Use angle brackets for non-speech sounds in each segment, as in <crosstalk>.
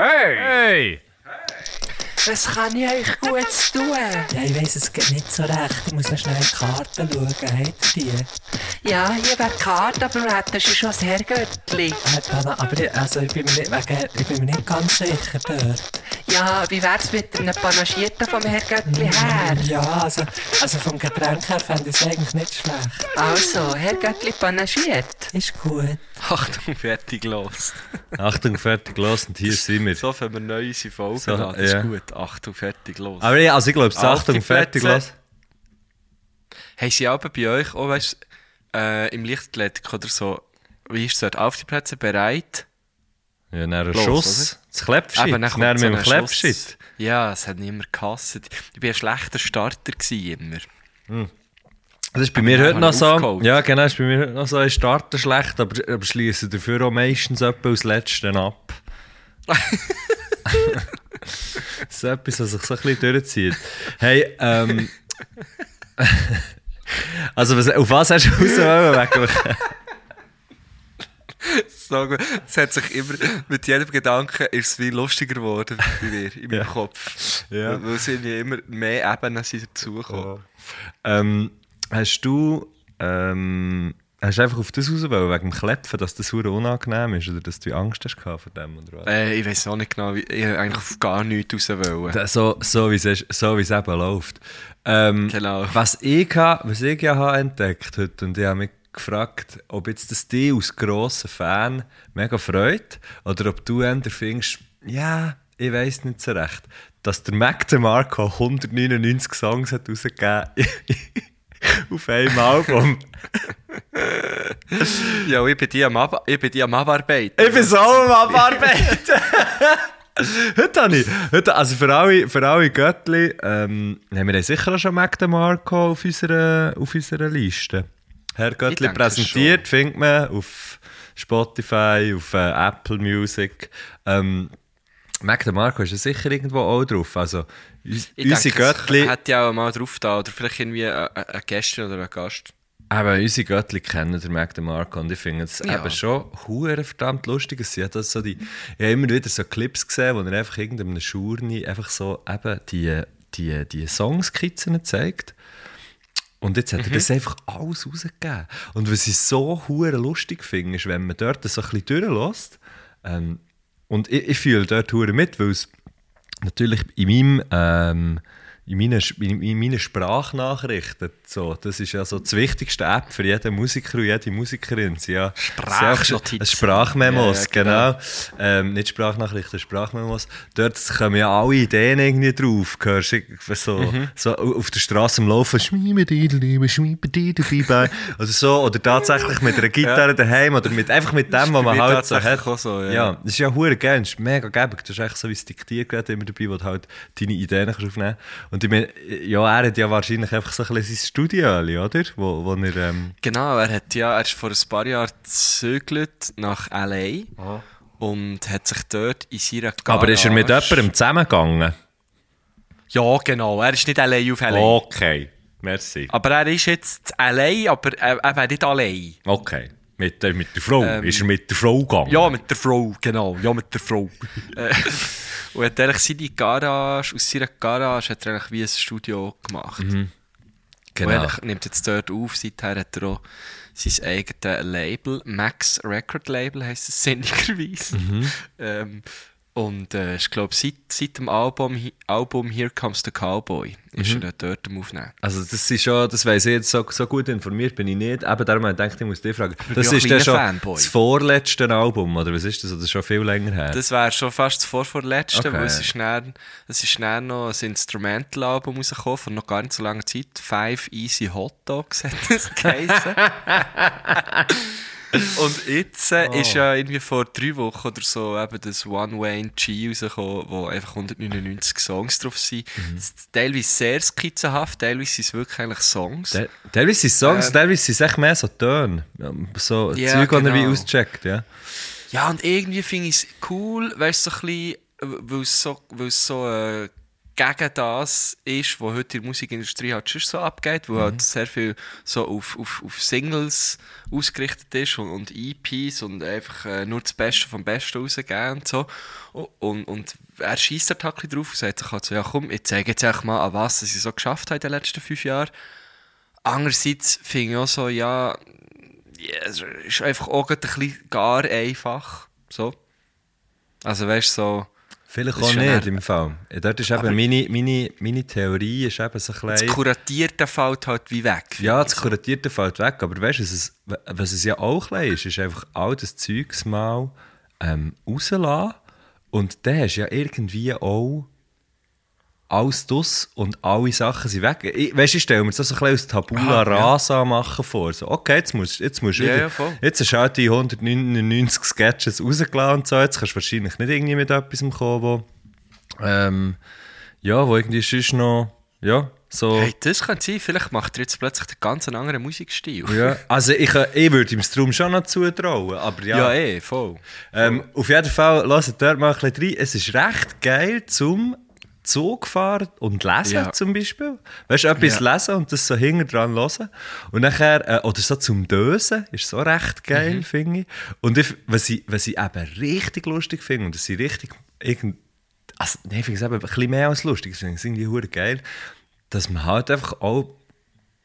Hey! Hey! Was kann ich euch Gutes tun? Ja, ich weiss es geht nicht so recht. Ich muss noch schnell in die Karten schauen. Habt ihr die? Ja, hier wäre die Karte, aber wir hätten schon ein Herrgöttli. Äh, Dana, aber ich, also ich, bin mir nicht, wegen, ich bin mir nicht ganz sicher dort. Ja, wie wär's mit einem Panagierten vom Herrgöttli her? Ja, also, also vom Getränk her fände ich es eigentlich nicht schlecht. Also, Herrgöttli panagiert. Ist gut. Achtung, fertig los. Achtung, fertig, los und hier sind wir. So fangen wir neu unsere Folge So, an. Das ja. ist gut. Achtung, fertig, los. Aber ja, also ich glaube, Auf Achtung, die fertig, Plätze. los. Haben sie aber bei euch auch, weißt, äh, im Lichtathletik oder so, wie ist es dort? Auf die Plätze bereit? Ja, dann ein Los, Schuss, das Klepfshit, Eben, dann, kommt mit so dem ein Klepfshit. Schuss. Ja, es hat immer gehasst. Ich war ein schlechter Starter gewesen, immer. Das ist bei mir dann heute noch so. aufgeholt. Ja, genau, ist bei mir heute noch so. Ich starte schlecht, aber, aber schließe dafür auch meistens etwa aus Letzten ab. <laughs> das ist etwas, was sich so ein bisschen durchzieht. Hey, ähm. <laughs> also, was, auf was hast du raus wollen? Wegen- <laughs> So gut. Es hat sich immer, mit jedem Gedanken ist es wie lustiger geworden bei mir, in meinem Ja. Kopf. Ja. Weil es immer mehr Ebenen sind dazugekommen. ähm, hast du. Ähm, hast du einfach auf das raus wollen, wegen dem Klepfen, dass das hure unangenehm ist oder dass du Angst hast vor dem? Oder was? Äh, ich weiß auch nicht genau, wie, ich wollte eigentlich auf gar nichts raus. Wollen. Da- So, so wie es so wie es eben läuft. Ähm, Genau. Was ich, ha- was ich ja habe entdeckt heute und ich habe mich gefragt, ob jetzt das dich als grosser Fan mega freut oder ob du eher findest, ja, ich weiß nicht so recht, dass der Mac DeMarco 199 Songs hat rausgegeben <laughs> auf einem Album. Ja, ich bin die am, Ab ich bin die am Abarbeiten. Ich bin so am Abarbeiten. <laughs> heute habe ich, heute, also für alle, für alle Göttli, ähm, haben wir sicher auch schon Mac DeMarco auf unserer, auf unserer Liste. Herr Göttli präsentiert, findet man auf Spotify, auf äh, Apple Music. Ähm, Mac DeMarco ist ja sicher irgendwo auch drauf. Also, Ich unsere Göttli, hätte ja auch mal drauf da oder vielleicht irgendwie ein, ein ein Gäste oder ein Gast. eben, unsere Göttli kennen den Mac DeMarco und ich finde es Ja. eben schon hure verdammt lustig. Sind das so die, ich habe immer wieder so Clips gesehen, wo er einfach irgendeinem Schurni einfach so eben die, die, die Songskizzen zeigt. Und jetzt hat er das einfach alles rausgegeben. Und was ich so hure lustig finde, ist, wenn man dort so ein bisschen durchlässt, ähm, und ich, ich fühle dort hure mit, weil es natürlich in meinem ähm, in meinen, in, in meinen Sprachnachrichten, so, das ist ja so das wichtigste App für jeden Musiker und jede Musikerin. Ja, Sprachnotizen. Sprachmemos, Ja, ja, genau. genau. Ähm, nicht Sprachnachrichten, Sprachmemos. Dort kommen ja alle Ideen irgendwie drauf. Hörst du so, Mhm. so auf der Straße am Laufen. Also so, oder tatsächlich mit einer Gitarre daheim oder mit, einfach mit dem, was man halt so hat. so, ja. ja, das ist ja hure geil, das ist mega gäbig. Das ist echt so wie das Diktiergerät immer dabei, wo du halt deine Ideen aufnehmen kannst. Und ich meine, ja, er hat ja wahrscheinlich einfach so ein bisschen sein Studio, oder? Wo, wo er, ähm, Genau, er hat ja, er ist vor ein paar Jahren gezögert nach L.A. und hat sich dort in seiner Garage... aber ist er mit jemandem zusammengegangen? Ja, genau, er ist nicht allein auf L.A. Okay, merci. Aber er ist jetzt allein, aber er, er wäre nicht allein. Okay. Mit, äh, mit der Frau? Ähm, ist er mit der Frau gegangen? Ja, mit der Frau, genau. Ja, mit der Frau. <laughs> äh, und hat eigentlich seine Garage, aus seiner Garage hat er eigentlich wie ein Studio gemacht. Und genau. er nimmt jetzt dort auf, seither hat er auch sein eigenes Label, Max Record Label heisst es sinnigerweise. Ähm, und äh, ich glaube, seit, seit dem Album, Album Here Comes the Cowboy ist er dort am Aufnehmen. Also das ist schon, das weiss ich jetzt, so, so gut informiert bin ich nicht. Eben darum habe ich gedacht, ich muss dich fragen. bin Das ja ist dann schon Fanboy. das vorletzte Album, oder was ist das? Oder schon viel länger her? Das wäre schon fast das Vorvorletzte, Okay. weil es ist, dann, es ist dann noch ein Instrumental-Album rausgekommen von noch gar nicht so langer Zeit. Five Easy Hot Dogs hat das <laughs> geheißen. Und jetzt äh, Oh. ist ja irgendwie vor drei Wochen oder so eben das One Way in G rausgekommen, wo einfach 199 Songs drauf sind. Mhm. Teilweise sehr skizzenhaft, teilweise sind es wirklich eigentlich Songs. Te- Teilweise sind es Songs, Ähm, teilweise sind es echt mehr so Töne. So Ja, Zeug, er wie genau. auscheckt, ja. Ja, und irgendwie finde ich es cool, weißt du, so ein bisschen, weil es so, weil es so äh, gegen das ist, was heute in der Musikindustrie halt schon so abgeht, wo halt sehr viel so auf, auf, auf Singles ausgerichtet ist und, und EPs und einfach äh, nur das Beste vom Besten rausgeben und so. Und, und er schießt halt ein bisschen drauf und sagt sich halt so, ja komm, ich zeige jetzt einfach mal, an was ich so geschafft habe in den letzten fünf Jahren. Andererseits finde ich auch so, ja, es ist einfach auch ein bisschen gar einfach. So. Also weißt du, so. Vielleicht auch nicht im Fall. Dort ist eben meine, meine, meine Theorie ist eben so ein Das. Kuratierte fällt halt wie weg. Ja, das. Kuratierte fällt weg, aber weißt du, was es, was es ja auch ein bisschen ist, ist einfach all das Zeugs mal ähm, rauslassen und dann hast du ja irgendwie auch alles das und alle Sachen sind weg. Ich, weißt du, ich stelle mir das so ein bisschen als Tabula Ah, ja. Rasa machen vor. So, okay, jetzt musst, jetzt musst du Ja, wieder, ja, voll. jetzt hast du halt die 199 Sketches rausgelassen und so, jetzt kannst du wahrscheinlich nicht irgendwie mit etwas kommen, wo, ähm, ja, wo irgendwie sonst noch, ja, so... Hey, das kann sein, vielleicht macht er jetzt plötzlich einen ganz anderen Musikstil. Ja, also ich, äh, ich würde ihm Strom schon noch zutrauen, aber ja. Ja, eh, voll. ähm, auf jeden Fall, lasst dort mal ein bisschen rein. Es ist recht geil zum Zug fahren und lesen Ja. zum Beispiel. Weißt du, etwas Ja. lesen und das so hinten dran hören. Und nachher, äh, oder so zum Dösen, ist so recht geil, Mhm. finde ich. Und ich, was, ich, was ich eben richtig lustig finde, und das sind richtig, irgend, also, nee, ich finde es eben ein bisschen mehr als lustig, ich finde es irgendwie hure geil, dass man halt einfach auch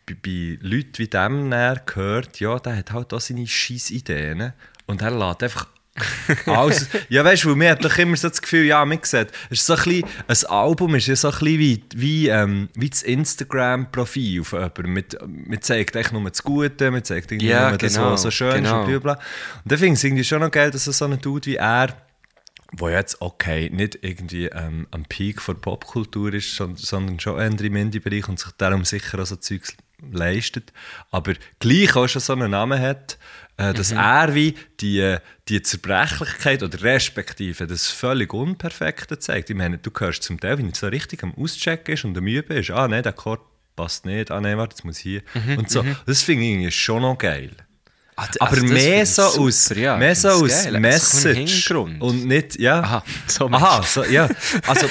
bei, bei Leuten wie dem gehört, ja, der hat halt auch seine scheiß Ideen und er lädt einfach <laughs> alles. ja, weißt du, mir hat doch immer so das Gefühl, ja, man sieht, es ist so ein, bisschen, ein Album ist ja so ein bisschen wie, wie, ähm, wie das Instagram-Profil von jemandem. Mit, man zeigt echt nur das Gute, man zeigt irgendwie Ja, nur das, genau, was so schön genau. ist und bla bla. Und dann finde ich es irgendwie schon noch geil, dass so ein Dude wie er wo jetzt, okay, nicht irgendwie ähm, am Peak der Popkultur ist, son- sondern schon eher im Indie-Bereich und sich darum sicher auch so Zeugs leistet, aber gleich auch schon so einen Namen hat, äh, dass er wie die, die Zerbrechlichkeit oder respektive das völlig Unperfekte zeigt. Ich meine, du hörst zum Teil, wenn er so richtig am Auschecken ist und am Üben ist, ah nein, der Chord passt nicht, ah nein, warte, jetzt muss hier und so. Das finde ich irgendwie schon noch geil. Ah, Aber also mehr ich so super, aus, ja, mehr ich so aus geil. So ein Message und nicht, ja. Aha, so Aha, so, ja. Also,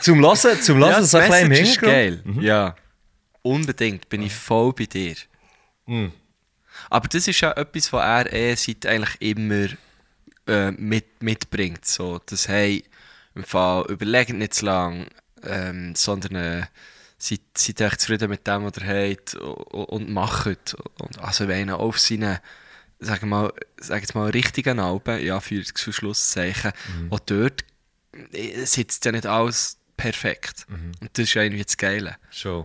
zum Hören, zum <laughs> Hören ja, so ein bisschen im Hintergrund. Mhm. geil. Ja, unbedingt, bin ich voll bei dir. Mhm. Aber das ist ja etwas, was er eh seit eigentlich immer äh, mit, mitbringt. So, das hey, im Fall überlegt nicht zu lang, ähm, sondern äh, seid, seid echt zufrieden mit dem, was ihr habt und, macht. Und, also wenn er auf seinen sagen mal, sag jetzt mal, richtigen Alben, ja, für das Schlusszeichen, Mhm. auch dort äh, sitzt ja nicht alles perfekt. Mhm. Und das ist ja irgendwie das Geile. Schon.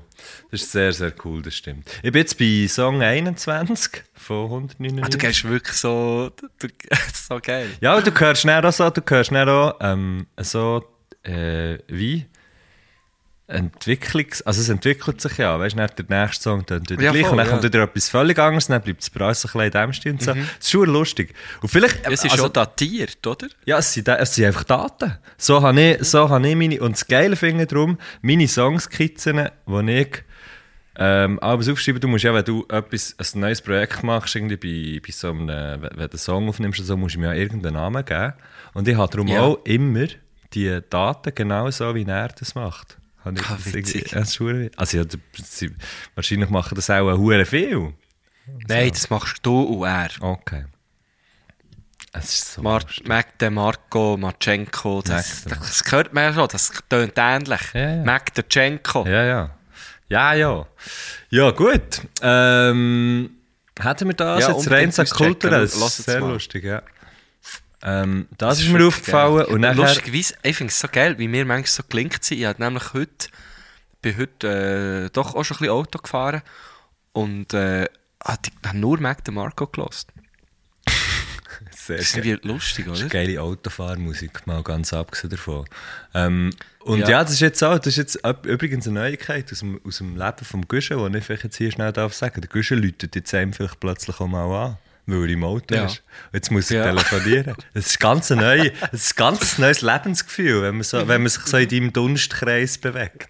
Das ist sehr, sehr cool, das stimmt. Ich bin jetzt bei Song 21 von 199. Ah, du gehst wirklich so, du, <laughs> so geil. Ja, du hörst schnell auch so, du hörst schnell auch ähm, so, äh, wie Entwicklungs... Also es entwickelt sich ja, weißt du, der nächste Song dann wieder Ja, gleich voll, und dann ja. Mhm. kommt wieder etwas völlig anderes, dann bleibt es bei uns so ein bisschen in dem Stil und so. Das ist schon lustig. Und vielleicht... Es ist also- schon datiert, oder? Ja, es sind, es sind einfach Daten. So habe ich, so habe ich meine... Und das Geile finde ich darum, meine Songskizzen, die ich ähm, alles aufschreibe, du musst ja, wenn du etwas, ein neues Projekt machst, irgendwie bei, bei so einem, wenn du einen Song aufnimmst, so, musst du mir ja irgendeinen Namen geben. Und ich habe darum Ja. auch immer die Daten genau so, wie er das macht. Habe ich Ah, das ja, das ist verdammt- Also ja, sie, wahrscheinlich machen das auch hure viel. Nein, das machst du und er. Okay. Es ist so Mar lustig. Mac de Marco, Marchenko, das, de- das hört man ja schon, das tönt ähnlich. Ja, ja. Mac de Cenko. Ja, ja. Ja, ja. Ja, gut. Ähm, hätten wir das Ja, jetzt rein so kulturell? Das sehr mal. lustig, ja. Ähm, das, ist ist mir aufgefallen. geil. Und nachher, Lustigerweise, ich finde es so geil, wie mir manchmal so gelingt sind. Ich habe nämlich heute, bin heute äh, doch auch schon ein bisschen Auto gefahren und äh, habe hab nur Mac de Marco gelost. <laughs> sehr Das ist irgendwie lustig, Das oder? ist geile Autofahrmusik, mal ganz abgesehen davon. Ähm, und ja. Ja. das ist jetzt auch, das ist jetzt üb- übrigens eine Neuigkeit aus dem, aus dem Leben vom Guschen, die ich vielleicht jetzt hier schnell darf sagen. Der Guschen läutet jetzt einem vielleicht plötzlich auch mal an, weil er im Auto Ja. ist. Jetzt muss er Ja. telefonieren. <laughs> Das ist ganz ein, neu, das ist ganz neues Lebensgefühl, wenn man, so, wenn man sich so in deinem Dunstkreis bewegt.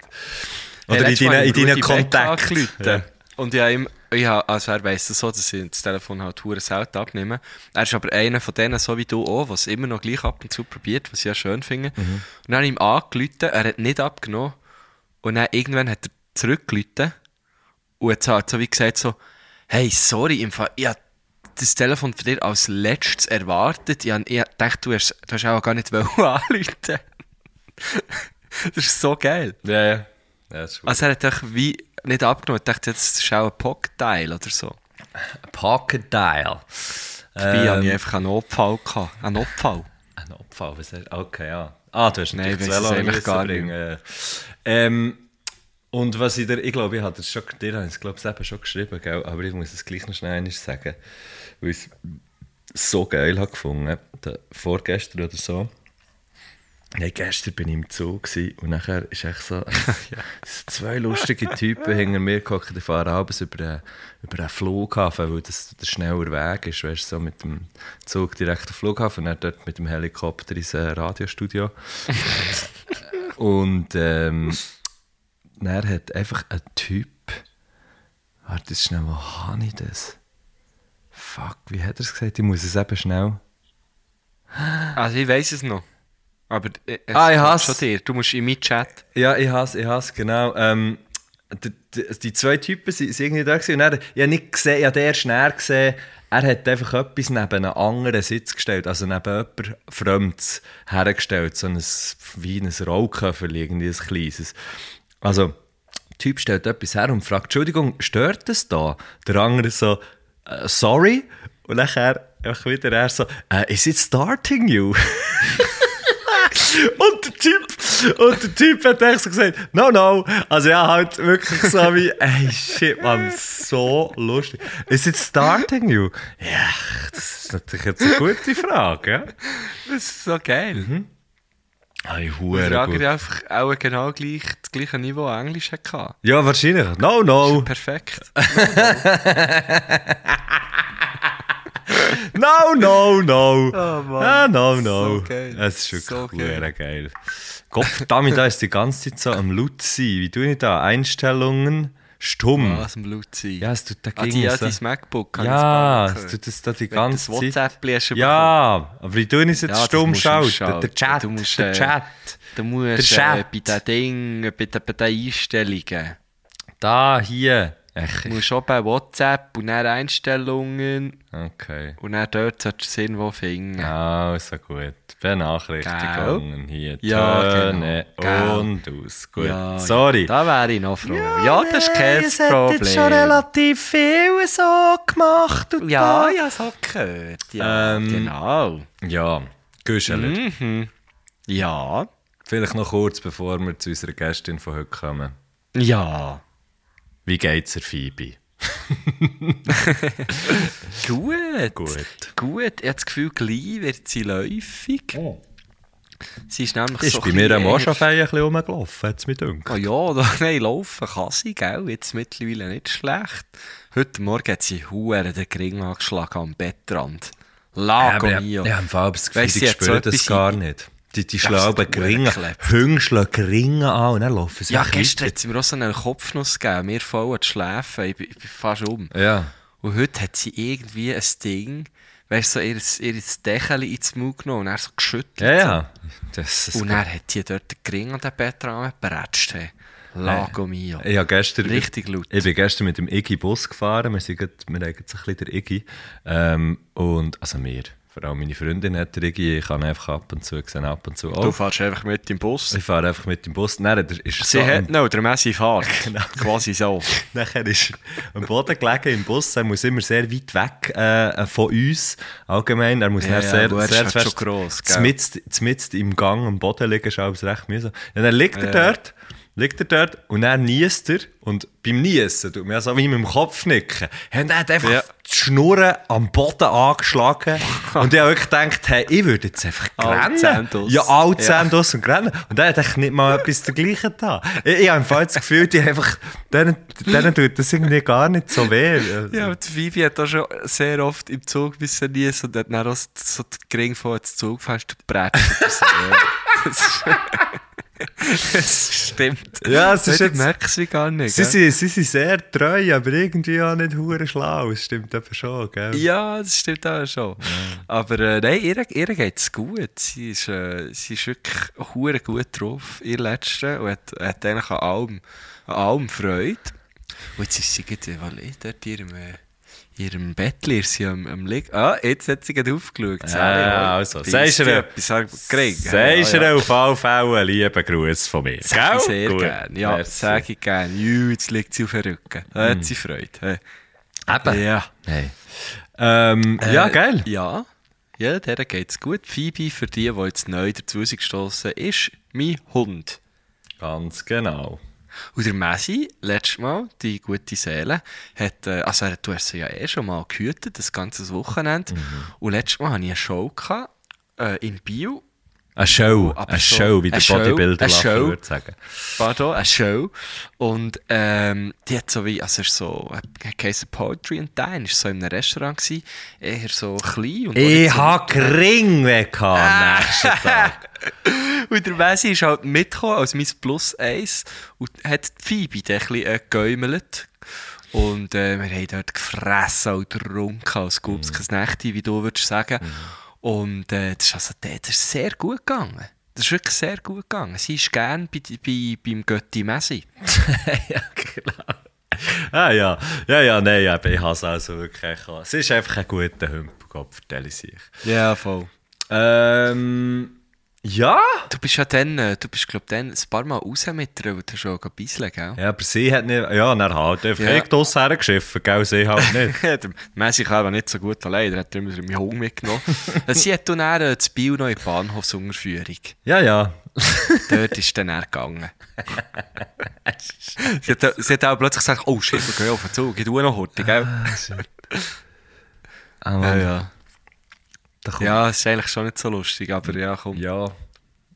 Oder in letztes Mal deinen, in habe ich deinen Kontakten. Ja. Und ich habe ihm, ich habe, also er weiss das so, dass ich das Telefon halt hure selten abnehme. Er ist aber einer von denen, so wie du auch, was immer noch gleich ab und zu probiert, was ich ja schön finde. Mhm. Und dann habe ich ihm angerufen, er hat nicht abgenommen. Und dann irgendwann hat er zurückgerufen und hat halt so wie gesagt so, hey, sorry, im Fall, ich hab das Telefon von dir als letztes erwartet. Ich, hab- ich dachte, du hast, du hast auch gar nicht <laughs> anrufen. das ist so geil. Ja, ja. ja. Also er hat doch wie nicht abgenommen. Ich dachte, jetzt ist auch ein Pocket-Teil oder so. Pocket Dial. Dabei hatte ich Ähm, einfach einen Notfall. Gehabt. Einen Notfall. Ein Opfer, was hast Okay, ja. Ah, du hast Nein, natürlich ich weiss das Velo gar bringen. ja. Ähm, und was ich dir, ich glaube, ich habe das schon, dir habe ich es, glaube ich, eben schon geschrieben, gell? aber ich muss es gleich noch schnell sagen, weil ich es so geil habe gefunden. Da, vorgestern oder so. Nein, gestern bin ich im Zug und nachher ist echt so, <laughs> zwei lustige Typen hinter mir gehockt, die fahren abends über einen, über einen Flughafen, weil das der schneller Weg ist, weißt du, so mit dem Zug direkt am Flughafen und dann dort mit dem Helikopter ins äh, Radiostudio. <laughs> und ähm, dann hat einfach ein Typ, warte jetzt schnell, wo habe ich das? Fuck, wie hat er es gesagt? Ich muss es eben schnell... Also ich weiß es noch. Aber äh, es Ah, ich hasse- schon dir. Du musst in meinen Chat. Ja, ich hasse, ich hasse, genau. Ähm, die, die, die zwei Typen sind, sind irgendwie da gewesen. Und dann, ich habe nicht gesehen, ich habe den erst näher gesehen, er hat einfach etwas neben einen anderen Sitz gestellt, also neben jemand Fremdes hergestellt, so ein, wie ein Rollköffer, irgendwie ein kleines. Also, der Typ stellt etwas her und fragt, Entschuldigung, stört das da? Der andere so, äh, sorry? Und nachher einfach wieder er so, äh, is it starting you? <laughs> Und der Typ, und der Typ hat echt so gesagt, no, no. Also ja, halt wirklich so wie, ey, shit, man, so lustig. Is it starting you? Ja, das ist natürlich jetzt eine gute Frage, ja? Das ist so geil. Ey, Der hure gut. einfach auch genau gleich, das gleiche Niveau Englisch hatte. Ja, wahrscheinlich. No, no. Perfekt. <laughs> No, no, no. Oh, Mann. Ah, no, no. So geil. Es ist wirklich So geil. geil. Gottverdammt, da ist die ganze Zeit so am laut sein. Wie tue ich da? Einstellungen, stumm. Was im Blut sein. Ja, es tut ah, dagegen die, ja, dein MacBook. habe Ja, ich es tut das da die ganze das Zeit. WhatsApp bekommen. Ja, aber wie tue ich es jetzt Ja, das stumm schalten? Der Chat, musst, der äh, Chat. Du musst Der äh, Chat. bei den Dingen, bei den, bei den Einstellungen, Da, hier. Echt? du musst auch bei WhatsApp und dann Einstellungen Okay. und dann dort solltest du es irgendwo finden. Also gut. Benachrichtigungen hier. Ja, Töne genau. und aus. Gut. Ja, Sorry. Da wäre ich noch froh. Ja, das ist kein hat Problem. jetzt schon relativ viel so gemacht. Und ja, da. ja, so gehört. Ja, Ähm, genau. Ja, Güscheler. Mhm. Ja. Vielleicht noch kurz, bevor wir zu unserer Gästin von heute kommen. Ja. Wie geht's der Phoebe? <laughs> Gut. Gut. Gut. Ich habe das Gefühl, gleich wird sie läufig. Sie ist nämlich Ist so bei mir am schon ein bisschen rumgelaufen, hat es mir gedacht. Oh ja, da, <laughs> nein, laufen kann sie, gell? Jetzt mittlerweile nicht schlecht. Heute Morgen hat sie Huren den Gring angeschlagen am Bettrand. Lago ja, mio. ja, im Fall habe ich das Gefühl, Weißt, sie so spüren das gar nicht. Die, die Ja, geringen, durchgeklebt. Hunde schlagen geringen an und dann laufen sie Ja, gestern hat sie mir auch so einen Kopfnuss gegeben. Mir voll zu schläfen. Ich ich bin fast um. Ja. Und heute hat sie irgendwie ein Ding, weißt du, so ihr, ihr Dächeli ins Maul genommen und er so geschüttelt. Ja, ja. Das ist Und dann hat sie dort den Gring an den Bettrand geprätscht. Hey. Lago mio. Ich habe gestern, Richtig laut. Ich bin gestern mit dem Iggy Bus gefahren. Wir, sind wir haben jetzt ein bisschen der Iggy. Ähm, und, also wir, vor allem meine Freundin hat Iggy. Ich kann einfach ab und zu, ich sehe ab und zu Du auch. fährst einfach mit dem Bus. Ich fahre einfach mit dem Bus. Dann ist er Sie so hat noch der Messi Fahrt. <laughs> Quasi so. <laughs> Nachher ist er am Boden gelegen im Bus. Er muss immer sehr weit weg äh, von uns. Allgemein. Er muss Ja, dann ja, sehr, er sehr halt fest schon gross, gell? zmitzt, zmitzt im Gang am Boden liegen. Ist alles recht mühsam. Ja, dann liegt er Ja. dort. Liegt er dort und dann niest er. Und beim Niesen tut mir so wie mit dem Kopf nicken. Und er hat einfach Ja. die Schnurren am Boden angeschlagen. und ich habe wirklich gedacht, hey, ich würde jetzt einfach Alle rennen. Zähne draus. Ja, alle Ja. Zähne draus und rennen. Und er hat eigentlich nicht mal etwas dergleichen da. Ich, ich habe im Fall das Gefühl, die einfach, denen, denen tut das irgendwie gar nicht so weh. Ja, und die Vivi hat auch schon sehr oft im Zug müssen niesen und hat dann auch so den Gring Zugfenster geprätscht. So, <laughs> ja. Das ist- <laughs> das stimmt. Ja, es ist Du jetzt- merkst wie gar nicht. Sie sind, sie sind sehr treu, aber irgendwie auch nicht hure schlau. Das stimmt eben schon, gell? Ja, das stimmt auch schon. Aber äh, nein, ihr, ihr geht es gut. Sie ist, äh, sie ist wirklich hure gut drauf, ihr Letzte, und hat, hat eigentlich an allem, an allem Freude. Und jetzt ist sie gerade, weil ich dort ihrem, äh, ihrem Bettchen ist sie am, am liegen. Ah, jetzt hat sie gerade aufgeschaut. Ja, also, sagst du etwas gekriegt? Sagst du auf alle Fälle einen lieben Gruß von mir? Sag ich sehr gerne. Ja, sag ich gerne. Jü, jetzt liegt sie auf dem Rücken. Da hat sie Freude. Hey. Eben. Ja. Hey. Ähm, ja, Äh, geil. Ja, ja der geht es gut. Phoebe, für die, die jetzt neu dazu gestoßen ist mein Hund. Ganz genau. Und der Messi, letztes Mal, die gute Seele, hat, äh, also du hast sie ja eh schon mal gehütet, das ganze Wochenende. Mhm. Und letztes Mal hatte ich eine Show gehabt, äh, in Bio. Eine Show. Aber eine so- Show, wie der Bodybuilder eine Show. würde sagen. Pardon, eine Show. Und ähm, die hat so wie, also es ist so, geheißen Poetry and Dine, ist so in einem Restaurant gewesen, eher so klein. Und Ich so habe Gring weg Ah. am nächsten Tag. <laughs> <laughs> Und der Messi ist halt mitgekommen als mein Plus 1 und hat die Phoebe dann ein bisschen äh, geäumelt. Und äh, wir haben dort gefressen und getrunken, als gäbe es Mhm. kein Nächte, wie du würdest sagen. Und äh, das, ist also, das ist sehr gut gegangen. Das ist wirklich sehr gut gegangen. Sie ist gerne bei, bei, beim Götti Messi. <laughs> ja, genau. Ah ja, ja, ja, nein, eben, ich habe es also wirklich. Es ist einfach ein guter Hümpelkopf, vertelle ich sich. Ja, voll. Ähm, ja? Du bist ja dann, äh, du bist glaub dann ein paar Mal raus mit ihr, weil du schon ein bisschen, gell? Ja, aber sie hat nicht, ja, dann halt einfach Ja. ja. draussen hergeschifft, gell, sie halt <laughs> nicht. Messi kann aber nicht so gut allein, der hat immer meinen Hund mitgenommen. <laughs> Sie hat dann äh, das Biel noch in die Bahnhofsunterführung. ja, ja. <laughs> Dort ist dann er gegangen. sie, hat, sie hat auch plötzlich gesagt, oh shit, wir gehen auf den Zug, ich tue noch heute, gell? Ah, Ja, Mann. ja. Ja, es ist eigentlich schon nicht so lustig, aber ja, komm. Ja.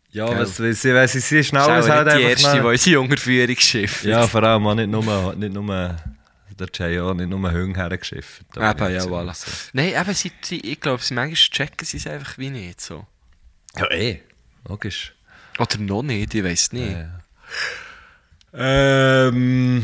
Ja, Gell. was, sie, weil sie, schnell ist ist auch halt die erste, die unsere Unterführungsschiffe Ja, vor allem auch nicht nur, nicht nur der auch nicht nur Hüng hergeschifft. Eben, ich ja, jetzt voilà. so. Nein, eben, sie, sie, ich glaube, sie manchmal checken sie es einfach wie nicht so. Ja, eh. Logisch. Oder noch nicht, ich weiß nicht. Ähm,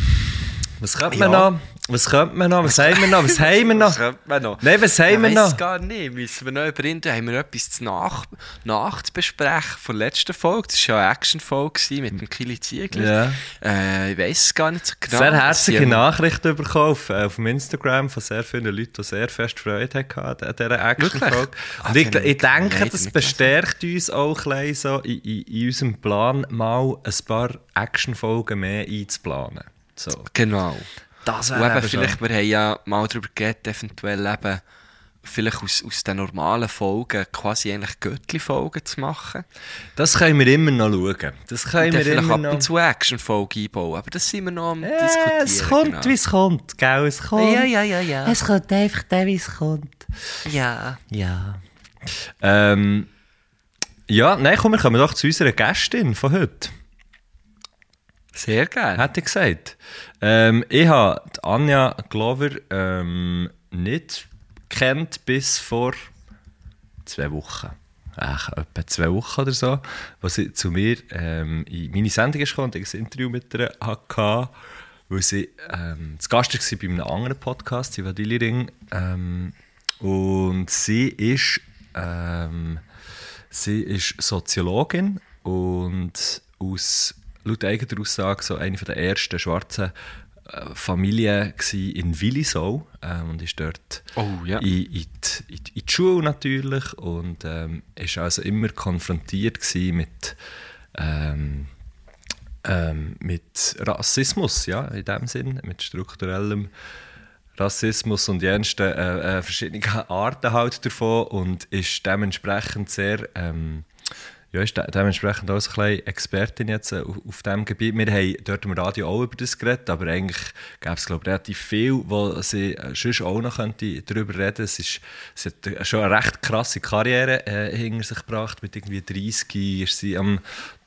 was könnte man Ja. noch? Was könnte man noch? Was haben wir noch? Was haben wir noch? Was könnte man noch? Nein, was haben wir ich noch? gar nicht. Müssen wir noch überrinden? Haben wir etwas zu nach, nachzubesprechen von der letzten Folge? Das war ja eine Action-Folge mit dem Kili Ziegler. Ja. Äh, ich weiss es gar nicht so genau. Sehr herzliche Nachrichten bekommen auf, äh, auf dem Instagram von sehr vielen Leuten, die sehr fest Freude hatten an dieser Action-Folge. Ah, Und ich, ich denke, das bestärkt uns auch ein so in, in, in unserem Plan, mal ein paar Action-Folgen mehr einzuplanen. So. Genau. Das Und eben, vielleicht, wir haben ja mal darüber geredet, eventuell eben, vielleicht aus, aus den normalen Folgen quasi eigentlich Göttli-Folgen zu machen. Das können wir immer noch schauen. Das können wir vielleicht immer ab noch... und zu Action-Folge einbauen. Aber das sind wir noch am Äh, diskutieren. es kommt, genau. wie es kommt, gell? Es kommt. Ja, ja, ja, ja. Es kommt einfach der, wie es kommt. Ja. Ja. Ähm, ja, nein, komm, wir kommen doch zu unserer Gästin von heute. Sehr gerne. Hätte ich gesagt. Ähm, ich habe Anja Glover ähm, nicht kennt bis vor zwei Wochen. Ach, etwa zwei Wochen oder so, wo sie zu mir ähm, in meine Sendung ist und ich ein Interview mit ihr hatte, weil sie ähm, zu Gast war bei einem anderen Podcast, sie war Ring. Ähm, und sie ist, ähm, sie ist Soziologin und aus laut eigener Aussage so eine der ersten schwarzen äh, Familien in Willisau ähm, und ist dort Oh, ja. in, in, die, in, die- Schule natürlich und ähm, ist also immer konfrontiert mit ähm, ähm, mit Rassismus, ja, in dem Sinn, mit strukturellem Rassismus und jensten äh, äh, verschiedene Arten halt davon und ist dementsprechend sehr ähm, ja, ist de dementsprechend auch so ein Expertin jetzt äh, auf, auf diesem Gebiet. Wir haben dort im Radio auch über das geredet, aber eigentlich gäbe es, glaube relativ viel, wo sie äh, sonst auch noch könnte darüber reden könnte. Sie hat äh, schon eine recht krasse Karriere äh, hinter sich gebracht. Mit irgendwie 30 ist sie am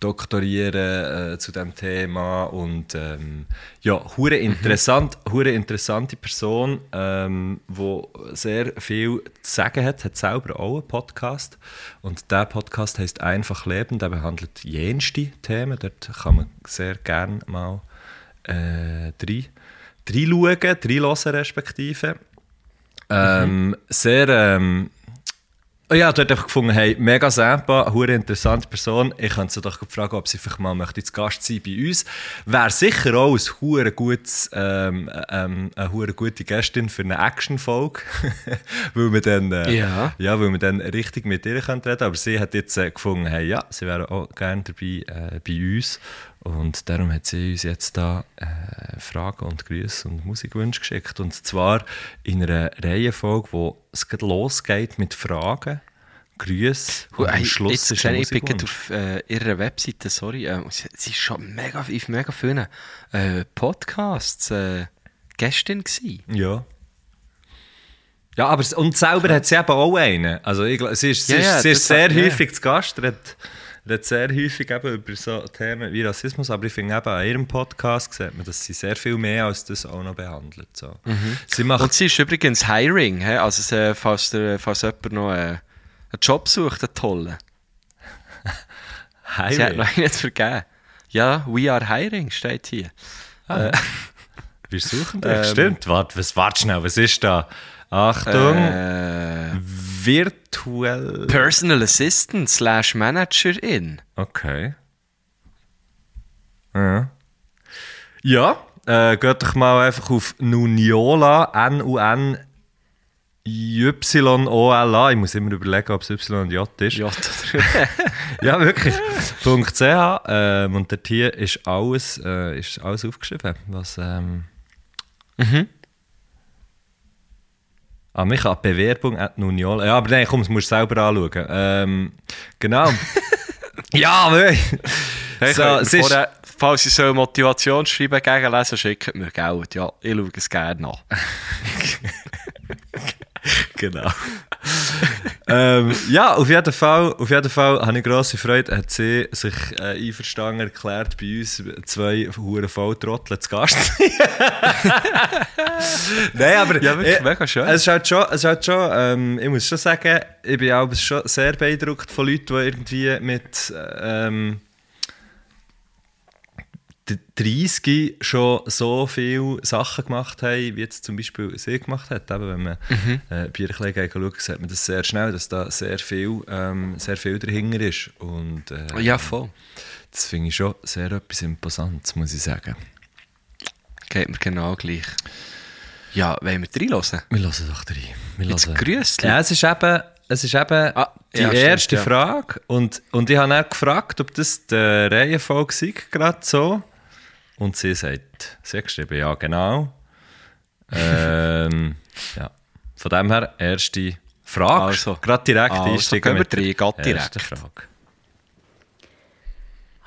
Doktorieren äh, zu diesem Thema und ähm, ja, hure interessant, hure interessante Person, ähm, wo sehr viel zu sagen hat, hat selber auch einen Podcast und der Podcast heißt einfach leben. Der behandelt jenste Themen. Dort kann man sehr gerne mal äh, rein, reinschauen, reinhören respektive. Ähm, Sehr, ähm, ja, dort einfach gefunden, hey, mega Sampa, eine interessante Person. Ich könnte sie doch fragen, ob sie vielleicht mal möchte zu Gast sein bei uns. Wäre sicher auch ein hure gutes, ähm, ähm, eine hure gute Gästin für eine Action-Folge. <laughs> weil wir dann, äh, Ja. ja, weil wir dann richtig mit ihr können reden Aber sie hat jetzt äh, gefunden, hey, ja, sie wäre auch gerne dabei äh, bei uns. Und darum hat sie uns jetzt da äh, Fragen und Grüße und Musikwünsche geschickt. Und zwar in einer Reihenfolge, wo es losgeht mit Fragen, Grüße und am Schluss jetzt ist ein ich bin auf äh, ihrer Webseite, sorry, äh, sie, ist schon mega, auf mega vielen äh, Podcasts äh, Gästin gewesen. Ja. Ja, aber und selber hat sie eben auch einen. Also ich, sie ist, sie Ja, ist, ja, sie ist sehr hat- ja. häufig zu Gast, redet, sehr häufig eben über so Themen wie Rassismus, aber ich finde eben an ihrem Podcast sieht man, dass sie sehr viel mehr als das auch noch behandelt. So. Sie macht Und sie ist übrigens Hiring, hä? also sie, falls, der, falls jemand noch äh, einen Job sucht, einen tollen. <laughs> Sie hat noch nicht vergeben. Ja, we are hiring, steht hier. <laughs> Wir suchen dich. Ähm, Stimmt, warte, was, warte schnell, was ist da? Achtung, Äh, virtuell. Personal Assistant slash Managerin. Okay. Ja. Ja, äh, geht doch mal einfach auf Nuniola, N-U-N Y-O-L-A. Ich muss immer überlegen, ob es Y und J ist. Ja, <laughs> Ja, wirklich. .ch. Ähm, und dort hier ist alles, äh, ist alles aufgeschrieben, was... Ähm, Mhm. Ah, mich an Bewerbung at Nuniola. Ja, aber nein, komm, das musst du selber anschauen. Ähm, genau. <laughs> ja, wirklich. Hey, so, es ist, vorher, falls ich so Motivationsschreiben gegenlesen, schickt mir Geld. Ja, ich schaue es gerne nach. <laughs> Genau. <laughs> ähm, ja, auf jeden Fall, auf jeden Fall habe ich grosse Freude, hat sie sich äh, einverstanden erklärt, bei uns zwei hure Volltrottel zu Gast. <laughs> Nein, aber Ja, wirklich, äh, mega schön. Es ist halt schon, es ist halt schon ähm, ich muss schon sagen, ich bin auch schon sehr beeindruckt von Leuten, die irgendwie mit ähm, 30 schon so viele Sachen gemacht haben, wie jetzt zum Beispiel sie gemacht hat. Eben, wenn man Mhm. äh, bisschen schaut, sieht man das sehr schnell, dass da sehr viel, ähm, sehr viel dahinter ist. Und äh, Ja, voll. das finde ich schon sehr etwas Imposantes, muss ich sagen. Geht mir genau gleich. Ja, wollen wir reinhören? Wir hören doch rein. Wir Jetzt hören. Grüßli. Ja, es ist eben, es ist eben Ah, die ja, stimmt, erste ja. Frage. Und, und ich habe dann gefragt, ob das die Reihenfolge sei, gerade so. Und sie sagt, sie hat geschrieben, ja, genau. ähm, ja. Von dem her, erste Frage. Also. gerade direkt Also, einsteigen mit der ersten direkt. Frage.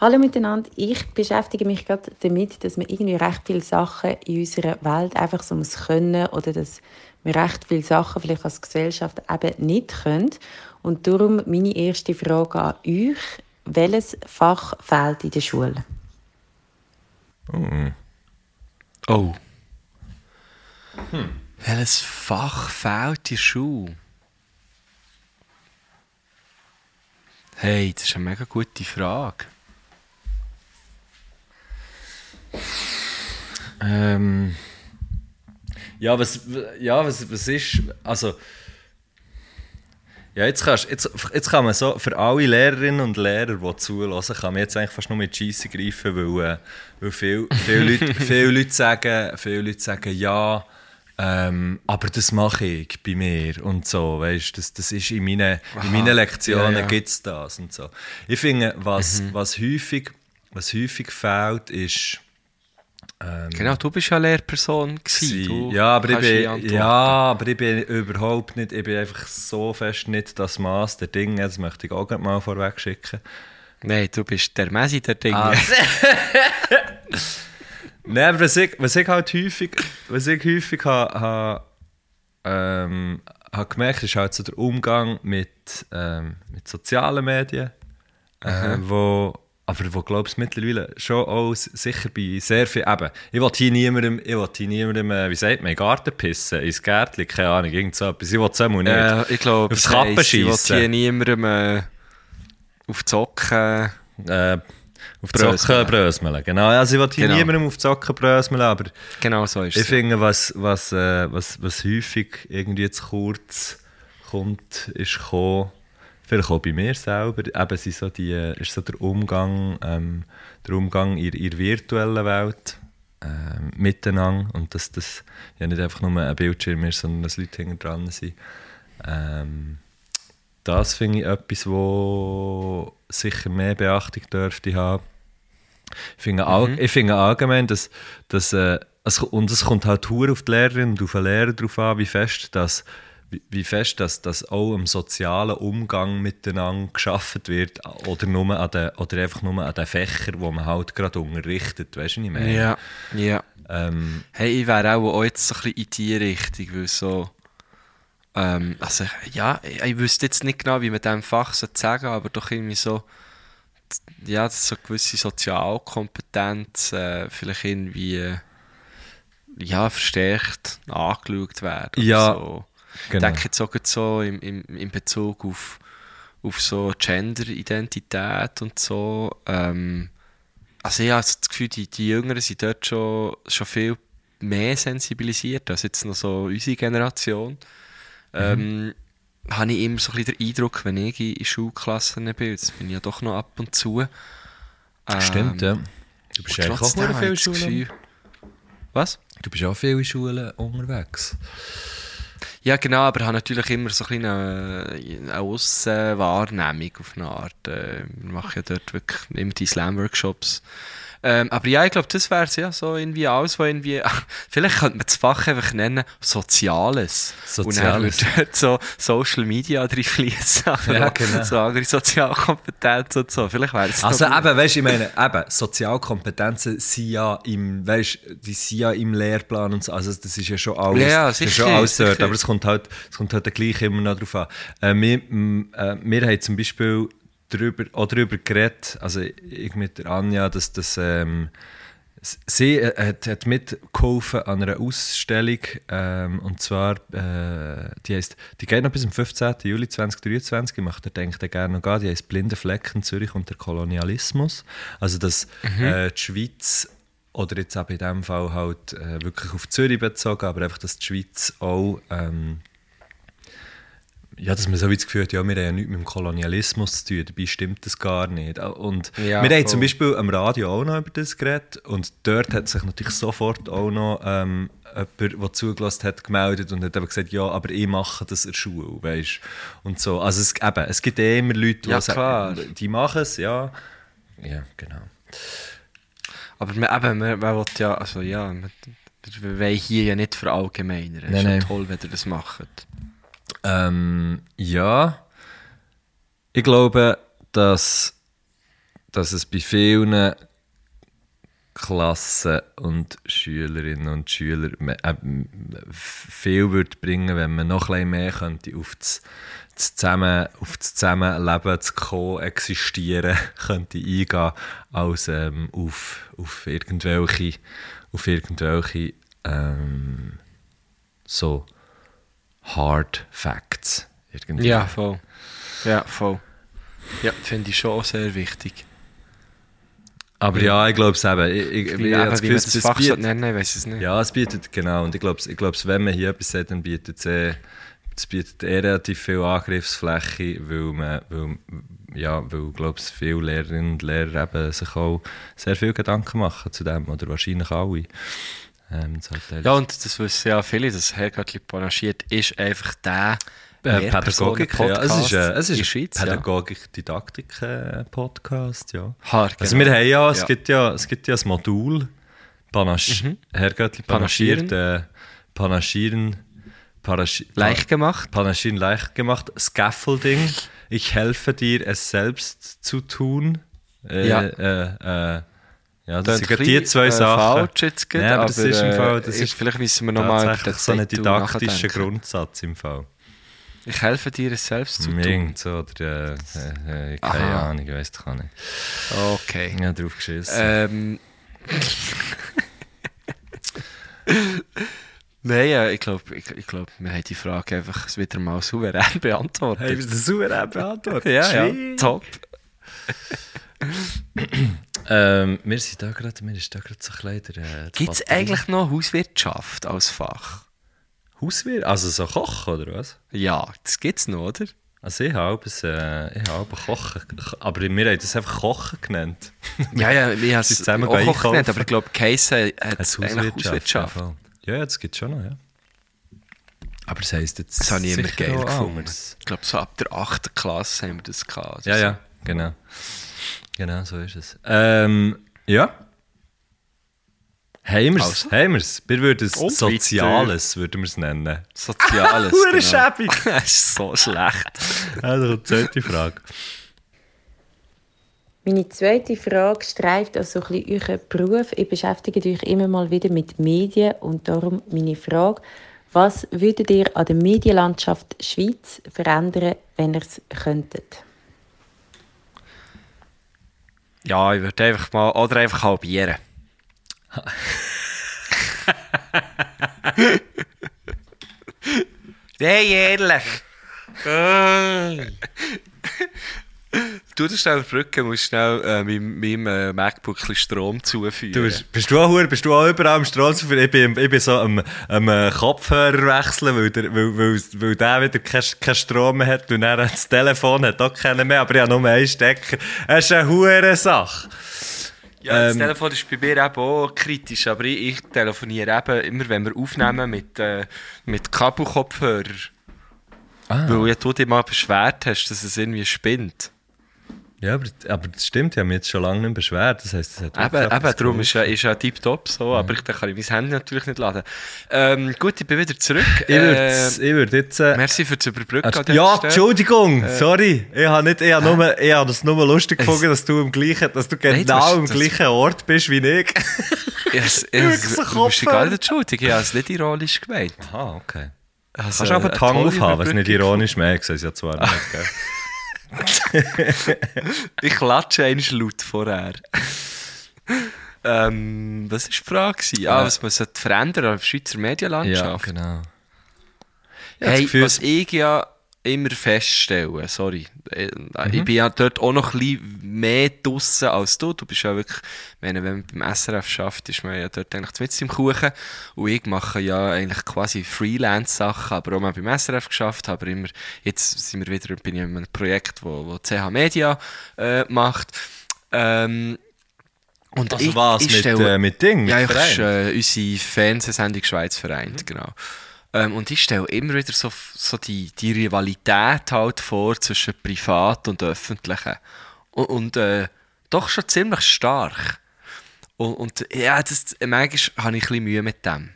Hallo miteinander. Ich beschäftige mich gerade damit, dass wir irgendwie recht viele Sachen in unserer Welt einfach so muss können oder dass wir recht viele Sachen vielleicht als Gesellschaft eben nicht können. Und darum meine erste Frage an euch. Welches Fach fehlt in der Schule? Oh. Welches Fach fehlt der Schule? Hey, das ist eine mega gute Frage. Ähm, ja, was, ja was, was ist, also, ja, jetzt, kannst, jetzt, jetzt kann man so, für alle Lehrerinnen und Lehrer, die zulassen, kann man jetzt eigentlich fast nur mit Scheisse greifen, weil, äh, weil viele viel Leute, <laughs> viel Leute, sagen, viele Leute sagen, ja, ähm, aber das mache ich bei mir und so, weißt, das, das ist in meinen, in meinen Lektionen ja, ja. gibt es das und so. Ich finde, was, was, häufig, was häufig fehlt, ist, Genau, du bist ja Lehrperson gewesen. Ja, aber ich bin, ja, aber ich bin überhaupt nicht, ich bin einfach so fest nicht das Maß der Dinge, das möchte ich auch mal vorweg schicken. Nein, du bist der Messi der Dinge. Ah. <laughs> <laughs> Nein, aber was ich, was ich halt häufig, was ich häufig habe, habe, ähm, habe gemerkt, ist halt so der Umgang mit, ähm, mit sozialen Medien, äh, wo, aber wo glaube ich mittlerweile schon auch sicher bei sehr viel, eben, ich will hier niemandem, ich will hier niemandem, äh, wie sagt man, in Garten pissen, ins Gärtchen, keine Ahnung, irgend so etwas, ich will es auch nicht. Äh, ich glaube, Aufs Kappen ich will hier niemandem äh, auf Zocken. Äh, auf die. Socken brösmeln. Genau, also ich will hier Genau. niemandem auf die Socken brösmeln, aber Genau so ist ich es. finde, was, was, äh, was, was häufig irgendwie zu kurz kommt, ist gekommen, vielleicht auch bei mir selber, eben sind so die, äh, ist so der Umgang, ähm, der Umgang in in der virtuellen Welt ähm, miteinander und dass das ja nicht einfach nur ein Bildschirm ist, sondern dass Leute hinten dran sind. Ähm, das finde ich etwas, wo sicher mehr Beachtung dürfte haben. Ich finde, all, ich finde allgemein, dass, dass äh, es, und es kommt halt auf die Lehrerin und auf den Lehrer drauf an, wie fest das wie- wie fest das, das auch im sozialen Umgang miteinander geschaffen wird oder, nur an den, oder einfach nur an den Fächern, wo man halt gerade unterrichtet, weißt du, was ich meine? Ja, ja. Ähm, Hey, ich wäre auch, auch jetzt so ein bisschen in die Richtung, weil so. Ähm, also, ja, ich, ich wüsste jetzt nicht genau, wie man diesem Fach so sagen aber doch irgendwie so. Ja, dass so gewisse Sozialkompetenz äh, vielleicht irgendwie. äh, Ja, verstärkt angeschaut werden. Ja, So. Ich genau. denke jetzt auch so im, im, in Bezug auf, auf so Gender-Identität und so. Ähm, also ich habe das Gefühl, die, die Jüngeren sind dort schon, schon viel mehr sensibilisiert als jetzt noch so unsere Generation. Ähm, habe ich immer so ein bisschen den Eindruck, wenn ich in, Schulklassen bin, jetzt bin ich ja doch noch ab und zu. Ähm, Stimmt, ja. Du bist eigentlich auch viel ich in Schulen. Was? Du bist auch viel in Schulen unterwegs. Ja, genau, aber ich habe natürlich immer so ein eine, Aussenwahrnehmung auf eine Art. Äh, wir machen ja dort wirklich immer die Slam-Workshops. Ähm, aber ja, ich glaube, das wäre es ja so irgendwie alles, was irgendwie. <laughs> Vielleicht könnte man das Fach einfach nennen Soziales. Und dann Soziales. würde dort <laughs> so Social Media drin fließen. <laughs> Ja, genau. So andere Sozialkompetenz und so. Vielleicht wäre es Also eben, weißt du, ich meine, eben, Sozialkompetenzen sind ja im, weißt, die sind ja im Lehrplan und so, also das ist ja schon alles, Ja, das ist sicher, schon alles dort, aber es kommt halt, es kommt halt gleich immer noch drauf an. Äh, wir, m, äh, wir haben zum Beispiel darüber, auch darüber geredet, also ich mit der Anja, dass das, ähm, Sie äh, hat, hat mitgeholfen an einer Ausstellung ähm, und zwar, äh, die, heisst, die geht noch bis zum 15. Juli 2023, ich möchte denke gerne noch gehen, die heisst «Blinde Flecken Zürich und der Kolonialismus». Also dass äh, die Schweiz, oder jetzt auch in diesem Fall halt äh, wirklich auf Zürich bezogen, aber einfach, dass die Schweiz auch... Ähm, ja, dass man so wie das Gefühl hat, ja, wir haben ja nichts mit dem Kolonialismus zu tun, dabei stimmt das gar nicht. Und Ja, wir haben voll. zum Beispiel am Radio auch noch über das geredet und dort hat sich natürlich sofort auch noch ähm, jemand, der zugelassen hat, gemeldet und hat eben gesagt, ja, aber ich mache das in der Schule, weißt Und so, also es, eben, es gibt eh immer Leute, die Ja, sagen, die machen es, ja. Ja, genau. Aber man, eben, man, man will ja, also ja, man, wir wollen hier ja nicht verallgemeinern. Es Nein, ist ja nein. toll, wenn ihr das macht. Ähm, ja. Ich glaube, dass, dass es bei vielen Klassen und Schülerinnen und Schülern äh, viel würde bringen, wenn man noch ein mehr könnte auf das, das Zusammen, auf das Zusammenleben, das Koexistieren <laughs> könnte eingehen, als ähm, auf, auf irgendwelche, auf irgendwelche ähm, so Hard Facts. Irgendwie. Ja, voll. Ja, voll. Ja, finde ich schon sehr wichtig. Aber ja, ich glaube es eben. Ich, ich, das Gefühl, das Fach bietet- nennen, ich weiß es nicht. Ja, es bietet, genau. Und ich glaube, ich glaub's, wenn man hier etwas sagt, dann bietet es, eh, es bietet eh relativ viel Angriffsfläche, weil man, weil, ja, weil, glaube viele Lehrerinnen und Lehrer eben sich auch sehr viel Gedanken machen zu dem, oder wahrscheinlich alle. Ähm, Ja, und das wissen ja viele, dass Herrgöttli panaschiert ist einfach der Äh, Pädagogik, ja. Es ist, äh, es ist ein Pädagogik-Didaktik-Podcast, ja. Haar, Also genau. wir haben ja, es Ja. gibt ja, es gibt ja das Modul Panasch Herrgöttli Panaschieren. panaschiert, äh, Panaschieren, Paraschi Leicht gemacht. Panaschieren leicht gemacht, Scaffolding, ich helfe dir, es selbst zu tun. Äh, Ja. Äh, äh, ja, das Klingt sind ein die zwei äh, Sachen. falsch jetzt gerade, Nein, aber das aber, ist im äh, Fall, das ist- vielleicht müssen wir noch mal über tatsächlich so ein Titel didaktischer nachdenken. Grundsatz im Fall. Ich helfe dir, es selbst zu tun. Irgend so, oder, äh, äh, äh, keine Aha. Ahnung, ich weiß auch nicht. Okay. Ich habe drauf geschissen. Ähm. Nein, ja, ich glaube, ich, ich glaub, wir haben die Frage einfach wieder mal souverän <laughs> beantwortet. das souverän beantwortet? ja, ja, top. Ähm, wir sind da gerade, mir ist da gerade so ein bisschen äh, Gibt es eigentlich noch Hauswirtschaft als Fach? Hauswirt? Also so Kochen, oder was? Ja, das gibt es noch, oder? Also ich habe es, äh, ich habe Kochen, aber wir haben das einfach Kochen genannt. <laughs> Ja, ja, ich habe Sie es zusammen auch Koch einkaufen. genannt, aber ich glaube, Case hat Als eigentlich Hauswirtschaft. ja, voll. Ja, ja, das gibt es schon noch, ja. Aber das heisst jetzt Das habe ich immer geil gefunden. Ich glaube, so ab der 8. Klasse haben wir das gehabt. Also Ja, ja, genau. Genau, so ist es. Ähm, ja. Haben wir es? Also? Haben wir würden es Und Soziales, würden wir es nennen. <laughs> Soziales. Hure genau. schäbig. <laughs> das ist so schlecht. Also, die zweite Frage. Meine zweite Frage streift also ein bisschen euren Beruf. Ihr beschäftigt euch immer mal wieder mit Medien und darum meine Frage. Was würdet ihr an der Medienlandschaft Schweiz verändern, wenn ihr es könntet? Ja, ich würde einfach mal, oder einfach halbieren. <laughs> Nein, ehrlich. <laughs> Du das schnell überbrücken, musst schnell äh, meinem, meinem äh, MacBook Strom zuführen. Du bist, bist, du auch, bist du auch überall am Straßen? Ich bin, ich bin so am, am äh, Kopfhörer wechseln, weil, der, weil, weil, weil der wieder keinen kein Strom mehr hat und dann das Telefon hat auch keinen mehr, aber ich habe nur einen Stecker. Es ist eine hure Sache. Ja, das Ähm, Telefon ist bei mir eben auch kritisch, aber ich, ich telefoniere eben immer, wenn wir aufnehmen, mit, äh, mit Kabelkopfhörer. Ah. Weil ja du dich mal beschwert hast, dass es irgendwie spinnt. Ja, aber, aber das stimmt, ich habe mich jetzt schon lange nicht beschwert. Das heisst, das hat Eben, eben darum ist ja, geholfen. ist ja tiptop so, aber ich, dann kann ich mein Handy natürlich nicht laden. Ähm, gut, ich bin wieder zurück. Ich würde ich würd jetzt... Äh, merci für das Überbrücken dieser ja, Stelle. Entschuldigung, sorry. Ich habe nicht, ich habe nur, ich habe das nur lustig Es- gefunden, dass du im gleichen, dass du genau Nein, am gleichen Ort bist wie ich. <laughs> Es, <laughs> es, Wirklich so du bist gar nicht entschuldigt, ich habe es nicht ironisch gemeint. Ah, okay. Also, Kannst du aber eine die tolle aufhaben, was nicht Überbrückung. ironisch mehr ist, ja zwar nicht? <laughs> <laughs> Ich klatsche einmal laut vorher. ähm, was war die Frage? Ah, Äh, was man sollte verändern an der Schweizer Medienlandschaft. genau. Hey, Gefühl, was ich ja immer feststelle, sorry, äh, Mhm. ich bin ja dort auch noch ein bisschen mehr draussen als du. Du bist ja wirklich, wenn, wenn man beim SRF schafft, ist man ja dort eigentlich mit im Kuchen. Und ich mache ja eigentlich quasi Freelance-Sachen, aber auch mal beim SRF geschafft, aber immer, jetzt sind wir wieder, bin ich in einem Projekt, wo, wo CH Media äh, macht. Ähm, und Also ich, was, ich mit, stelle- äh, mit Ding, mit ja, ich äh, unsere Fernsehsendung Schweiz vereint, genau. Ähm, und ich stelle immer wieder so, so die, die Rivalität halt vor zwischen Privat und Öffentlichen. Und, und äh, doch schon ziemlich stark. Und, und ja, das, manchmal habe ich ein bisschen Mühe mit dem.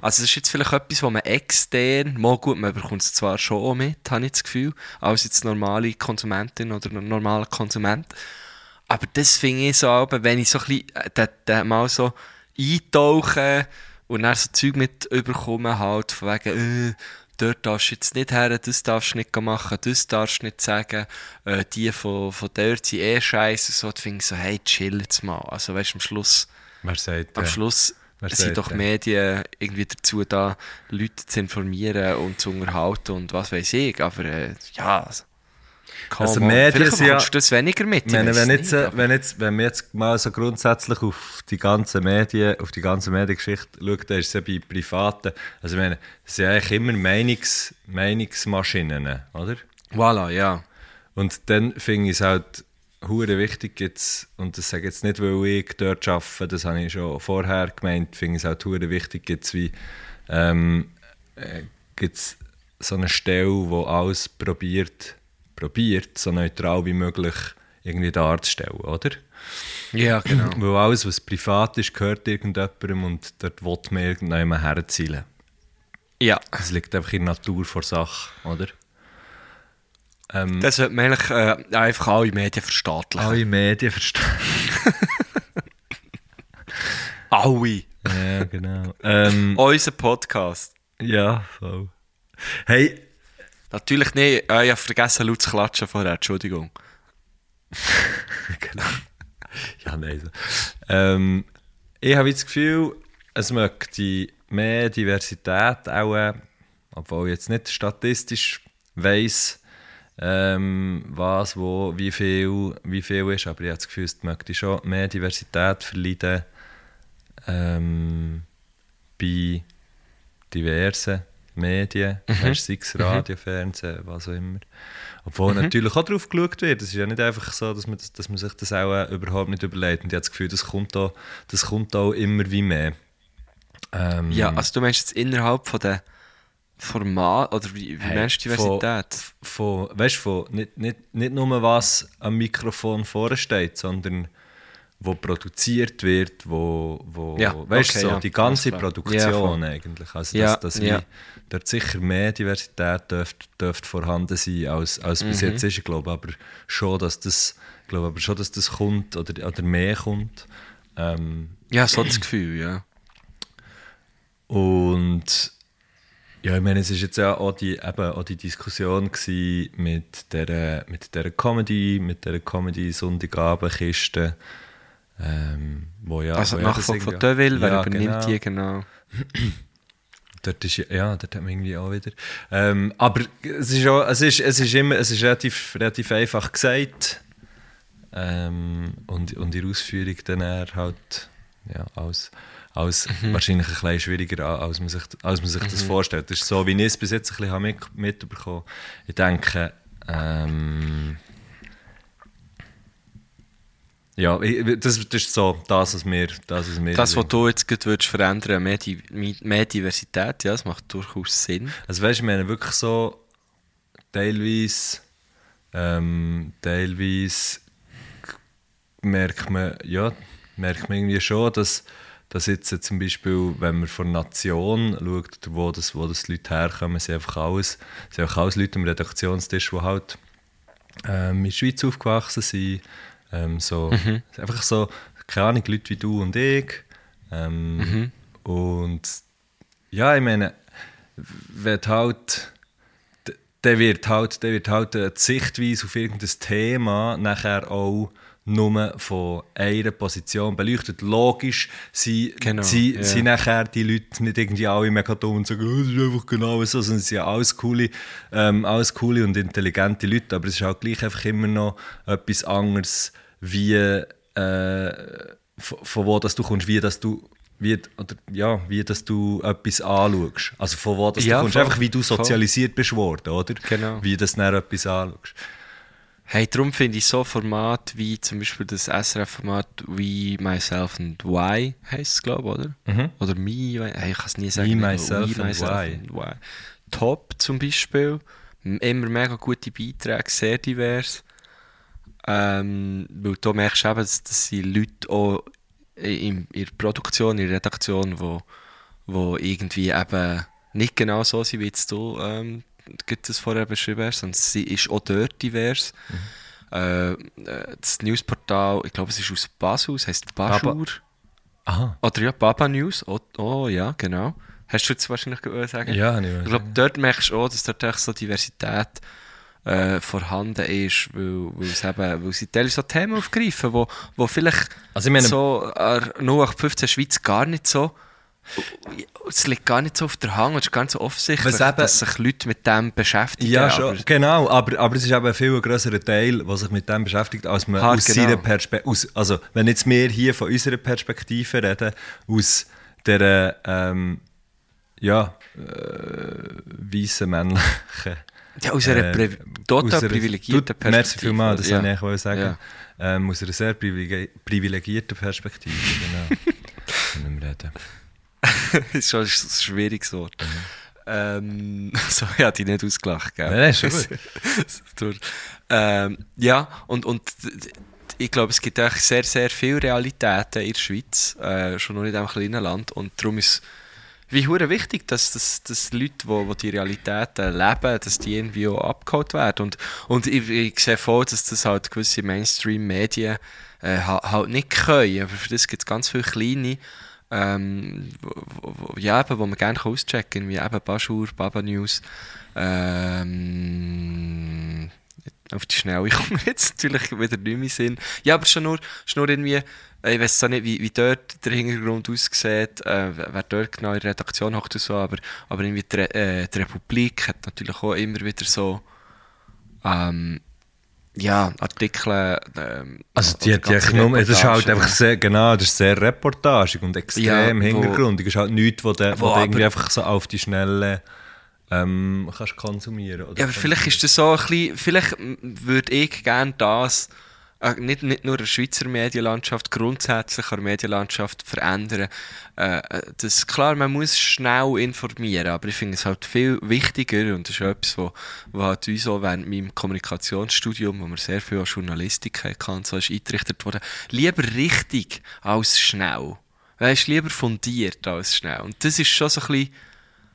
Also das ist jetzt vielleicht etwas, wo man extern, mal gut, man bekommt es zwar schon auch mit, habe ich das Gefühl, als jetzt normale Konsumentin oder normaler Konsument. Aber das finde ich so, wenn ich so ein bisschen, äh, da, da mal so eintauche und dann so Zeug mit überkomme, halt, von wegen, äh, dort darfst du jetzt nicht her, das darfst du nicht machen, das darfst du nicht sagen, äh, die von, von dort sind eh scheiße, so, da finde ich so, hey, chill jetzt mal. Also weißt du, am Schluss, sagt, am äh, Schluss wer sind sagt doch denn? Medien irgendwie dazu da, Leute zu informieren und zu unterhalten und was weiß ich, aber äh, ja, also, come Also. Medien Vielleicht sind ja- das weniger mit, Ich meine, wenn, nicht, jetzt, äh, aber- wenn, jetzt, wenn wir jetzt mal so grundsätzlich auf die ganzen Medien, auf die ganze Mediengeschichte schauen, dann ist es ja bei Privaten, also ich meine, es sind ja eigentlich immer Meinungs, Meinungsmaschinen, oder? Voilà, ja. Und dann finde ich es halt hure wichtig jetzt, und das sage ich jetzt nicht, weil ich dort arbeite, das habe ich schon vorher gemeint, finde ich es halt hure wichtig jetzt wie, ähm, äh, gibt's so eine Stelle, wo alles probiert, probiert, so neutral wie möglich irgendwie darzustellen, oder? Ja, genau. Weil alles, was privat ist, gehört irgendjemandem und dort will man irgendjemandem herzielen. ja. Das liegt einfach in der Natur vor Sache, oder? Ähm, Das sollte man eigentlich äh, einfach alle Medien verstaatlichen. alle Medien verstehen. <laughs> Alle. Ja, genau. ähm, Unser Podcast. ja, voll. Hey, Natürlich nicht. Äh, ich habe vergessen, laut zu klatschen vorher. Entschuldigung. <laughs> genau. ja, nein. Ähm, ich habe jetzt das Gefühl, es möchte mehr Diversität auch, äh, obwohl ich jetzt nicht statistisch weiss, ähm, was, wo, wie viel, wie viel ist. Aber ich habe das Gefühl, es möchte schon mehr Diversität verleiden ähm, bei diversen Medien, mhm. sei es Radio, Fernsehen, was auch immer. Obwohl Mhm. natürlich auch darauf geschaut wird. Es ist ja nicht einfach so, dass man, das, dass man sich das auch äh, überhaupt nicht überlegt. Und ich habe das Gefühl, das kommt auch, das kommt auch immer wie mehr. Ähm, Ja, also du meinst jetzt innerhalb von der Format, oder wie, wie Hey, meinst du Diversität? Von, von, weißt, von, nicht, nicht, nicht nur was am Mikrofon vorne steht, sondern wo produziert wird, wo, wo Ja, weißt, okay, so, ja, die ganze. Produktion Ja, eigentlich. Also dass, dass ja. wie, dort sicher mehr Diversität dürfte, dürfte vorhanden sein als, als bis Mhm. jetzt ist. Ich glaube aber schon, dass das, ich glaube aber schon, dass das kommt oder, oder mehr kommt. Ähm, Ja, so das Gefühl, ja. und ja, ich meine, es war jetzt ja auch die, eben auch die Diskussion mit der, mit der Comedy, mit der Comedy Sonntagabendkiste. Ähm, wo ja, also wo die ja Nachfolge von Deville, wer ja, übernimmt genau. die genau? <clears throat> Dort ist, ja- ja, dort hat man irgendwie auch wieder. Ähm, aber es ist, auch, es ist, es ist immer es ist relativ, relativ einfach gesagt. Ähm, und, und in Ausführung dann halt ja, als, als wahrscheinlich ein bisschen schwieriger, als man sich, als man sich das vorstellt. Das ist so, wie ich es bis jetzt ein bisschen habe mit, mitbekommen Ich denke, ähm, ja, das, das ist so das, was mir das, was mir Das, was du jetzt gerade würdest verändern, mehr, mehr Diversität, ja, das macht durchaus Sinn. Also weißt du, ich meine wirklich so teilweise, ähm, teilweise merkt man, ja, merkt man irgendwie schon, dass, dass jetzt zum Beispiel, wenn man von Nation schaut, wo das, wo das die Leute herkommen, sind einfach alles, sind einfach alles Leute am Redaktionstisch, die halt ähm, in der Schweiz aufgewachsen sind. Ähm, so, Einfach so, keine Ahnung, Leute wie du und ich. Ähm, Und ja, ich meine, du halt, der wird halt, der wird halt die Sichtweise auf irgendein Thema nachher auch nur von einer Position beleuchtet. Logisch sind, Genau, sind, ja. sind nachher die Leute nicht irgendwie alle mega dumm und sagen, oh, das ist einfach genau so, sondern es sind ja alles coole, ähm, alles coole und intelligente Leute, aber es ist halt gleich einfach immer noch etwas anderes, wie äh, von, von wo das du kommst, wie dass du wie, oder, ja, wie dass du etwas anschaust. Also von wo das Ja, du kommst, voll, einfach wie du voll. sozialisiert bist worden, oder? Genau. Wie das dann etwas anschaust. Hey, darum finde ich so Format wie zum Beispiel das SRF-Format We, Myself and Why heisst es, glaube ich, oder? Mhm. Oder Me, hey, ich kann es nie sagen. Me, Myself and Why. and Why. Top zum Beispiel. Immer mega gute Beiträge, sehr divers. Ähm, weil du merkst eben, dass, dass die Leute auch in, in der Produktion, in der Redaktion, wo, wo irgendwie eben nicht genau so sind, wie jetzt du ähm, gerade das vorher beschrieben hast, sondern sie ist auch dort divers. Äh, äh, das Newsportal, ich glaube, es ist aus Basel, es heisst Baschur. Aha. Oder ja, Baba News. Oh, oh ja, genau. Hast du jetzt wahrscheinlich sagen? Ja, habe ich Ich glaube, dort merkst du auch, dass dort echt so Diversität äh, vorhanden ist, weil, weil, es eben, weil sie teilweise so Themen aufgreifen, wo, wo vielleicht Also ich meine- so äh, 0815 Schweiz gar nicht so es liegt gar nicht so auf der Hand, es ist so offensichtlich, eben- dass sich Leute mit dem beschäftigen. Ja, aber- schon, genau, aber, aber es ist eben ein viel größerer Teil, der sich mit dem beschäftigt, als man Hart, aus genau. seiner Perspektive, also wenn jetzt wir hier von unserer Perspektive reden, aus der, ähm, ja, äh, weißen männlichen, Ja, aus einer äh, total aus privilegierten Du- Merci Perspektive. vielmals, das ja. wollte ich eigentlich sagen. Ja. Ähm, aus einer sehr privilegi privilegierten Perspektive, genau. <laughs> Können wir reden. Das <laughs> ist schon ein schwieriges Wort. Ähm, <laughs> so, ich habe dich nicht ausgelacht, gell? Nein, nein, schon gut. <laughs> Ähm, ja, und, und ich glaube, es gibt eigentlich sehr, sehr viele Realitäten in der Schweiz, äh, schon nicht in einem kleinen Land. Und darum ist wie hure wichtig, dass, dass, dass Leute, die wo, wo die Realitäten leben, dass die irgendwie auch abgeholt werden. Und, und ich, ich sehe voll, dass das halt gewisse Mainstream-Medien äh, ha- halt nicht können. Aber für das gibt es ganz viele kleine, ähm, wo, wo, ja, eben, wo man gerne auschecken kann, wie eben Baschur, Baba News. Ähm, auf die Schnelle, <laughs> komme jetzt natürlich wieder nicht mehr Sinn. Ja, aber schon nur, schon nur irgendwie, äh, ich weiß auch nicht, wie, wie dort der Hintergrund aussieht, äh, wer dort genau in der Redaktion hockt und so, aber, aber irgendwie die, äh, die Republik hat natürlich auch immer wieder so ähm, ja, Artikel. Ähm, Also die, die ganze Nummer, das ist halt einfach sehr, genau, das ist sehr reportagig und extrem Ja, hintergründig. Es ist halt nichts, wo du, irgendwie einfach so auf die Schnelle ähm, kannst konsumieren. Oder Ja, aber vielleicht ist das so ein bisschen, vielleicht würde ich gerne das, äh, nicht, nicht nur der Schweizer Medienlandschaft, grundsätzlich der Medienlandschaft verändern. Äh, äh, das, klar, man muss schnell informieren, aber ich finde es halt viel wichtiger und das ist etwas, wo, wo halt uns auch während meinem Kommunikationsstudium, wo wir sehr viel an Journalistik hatten, so ist eingerichtet worden, lieber richtig als schnell. Weißt, lieber fundiert als schnell. Und das ist schon so ein bisschen,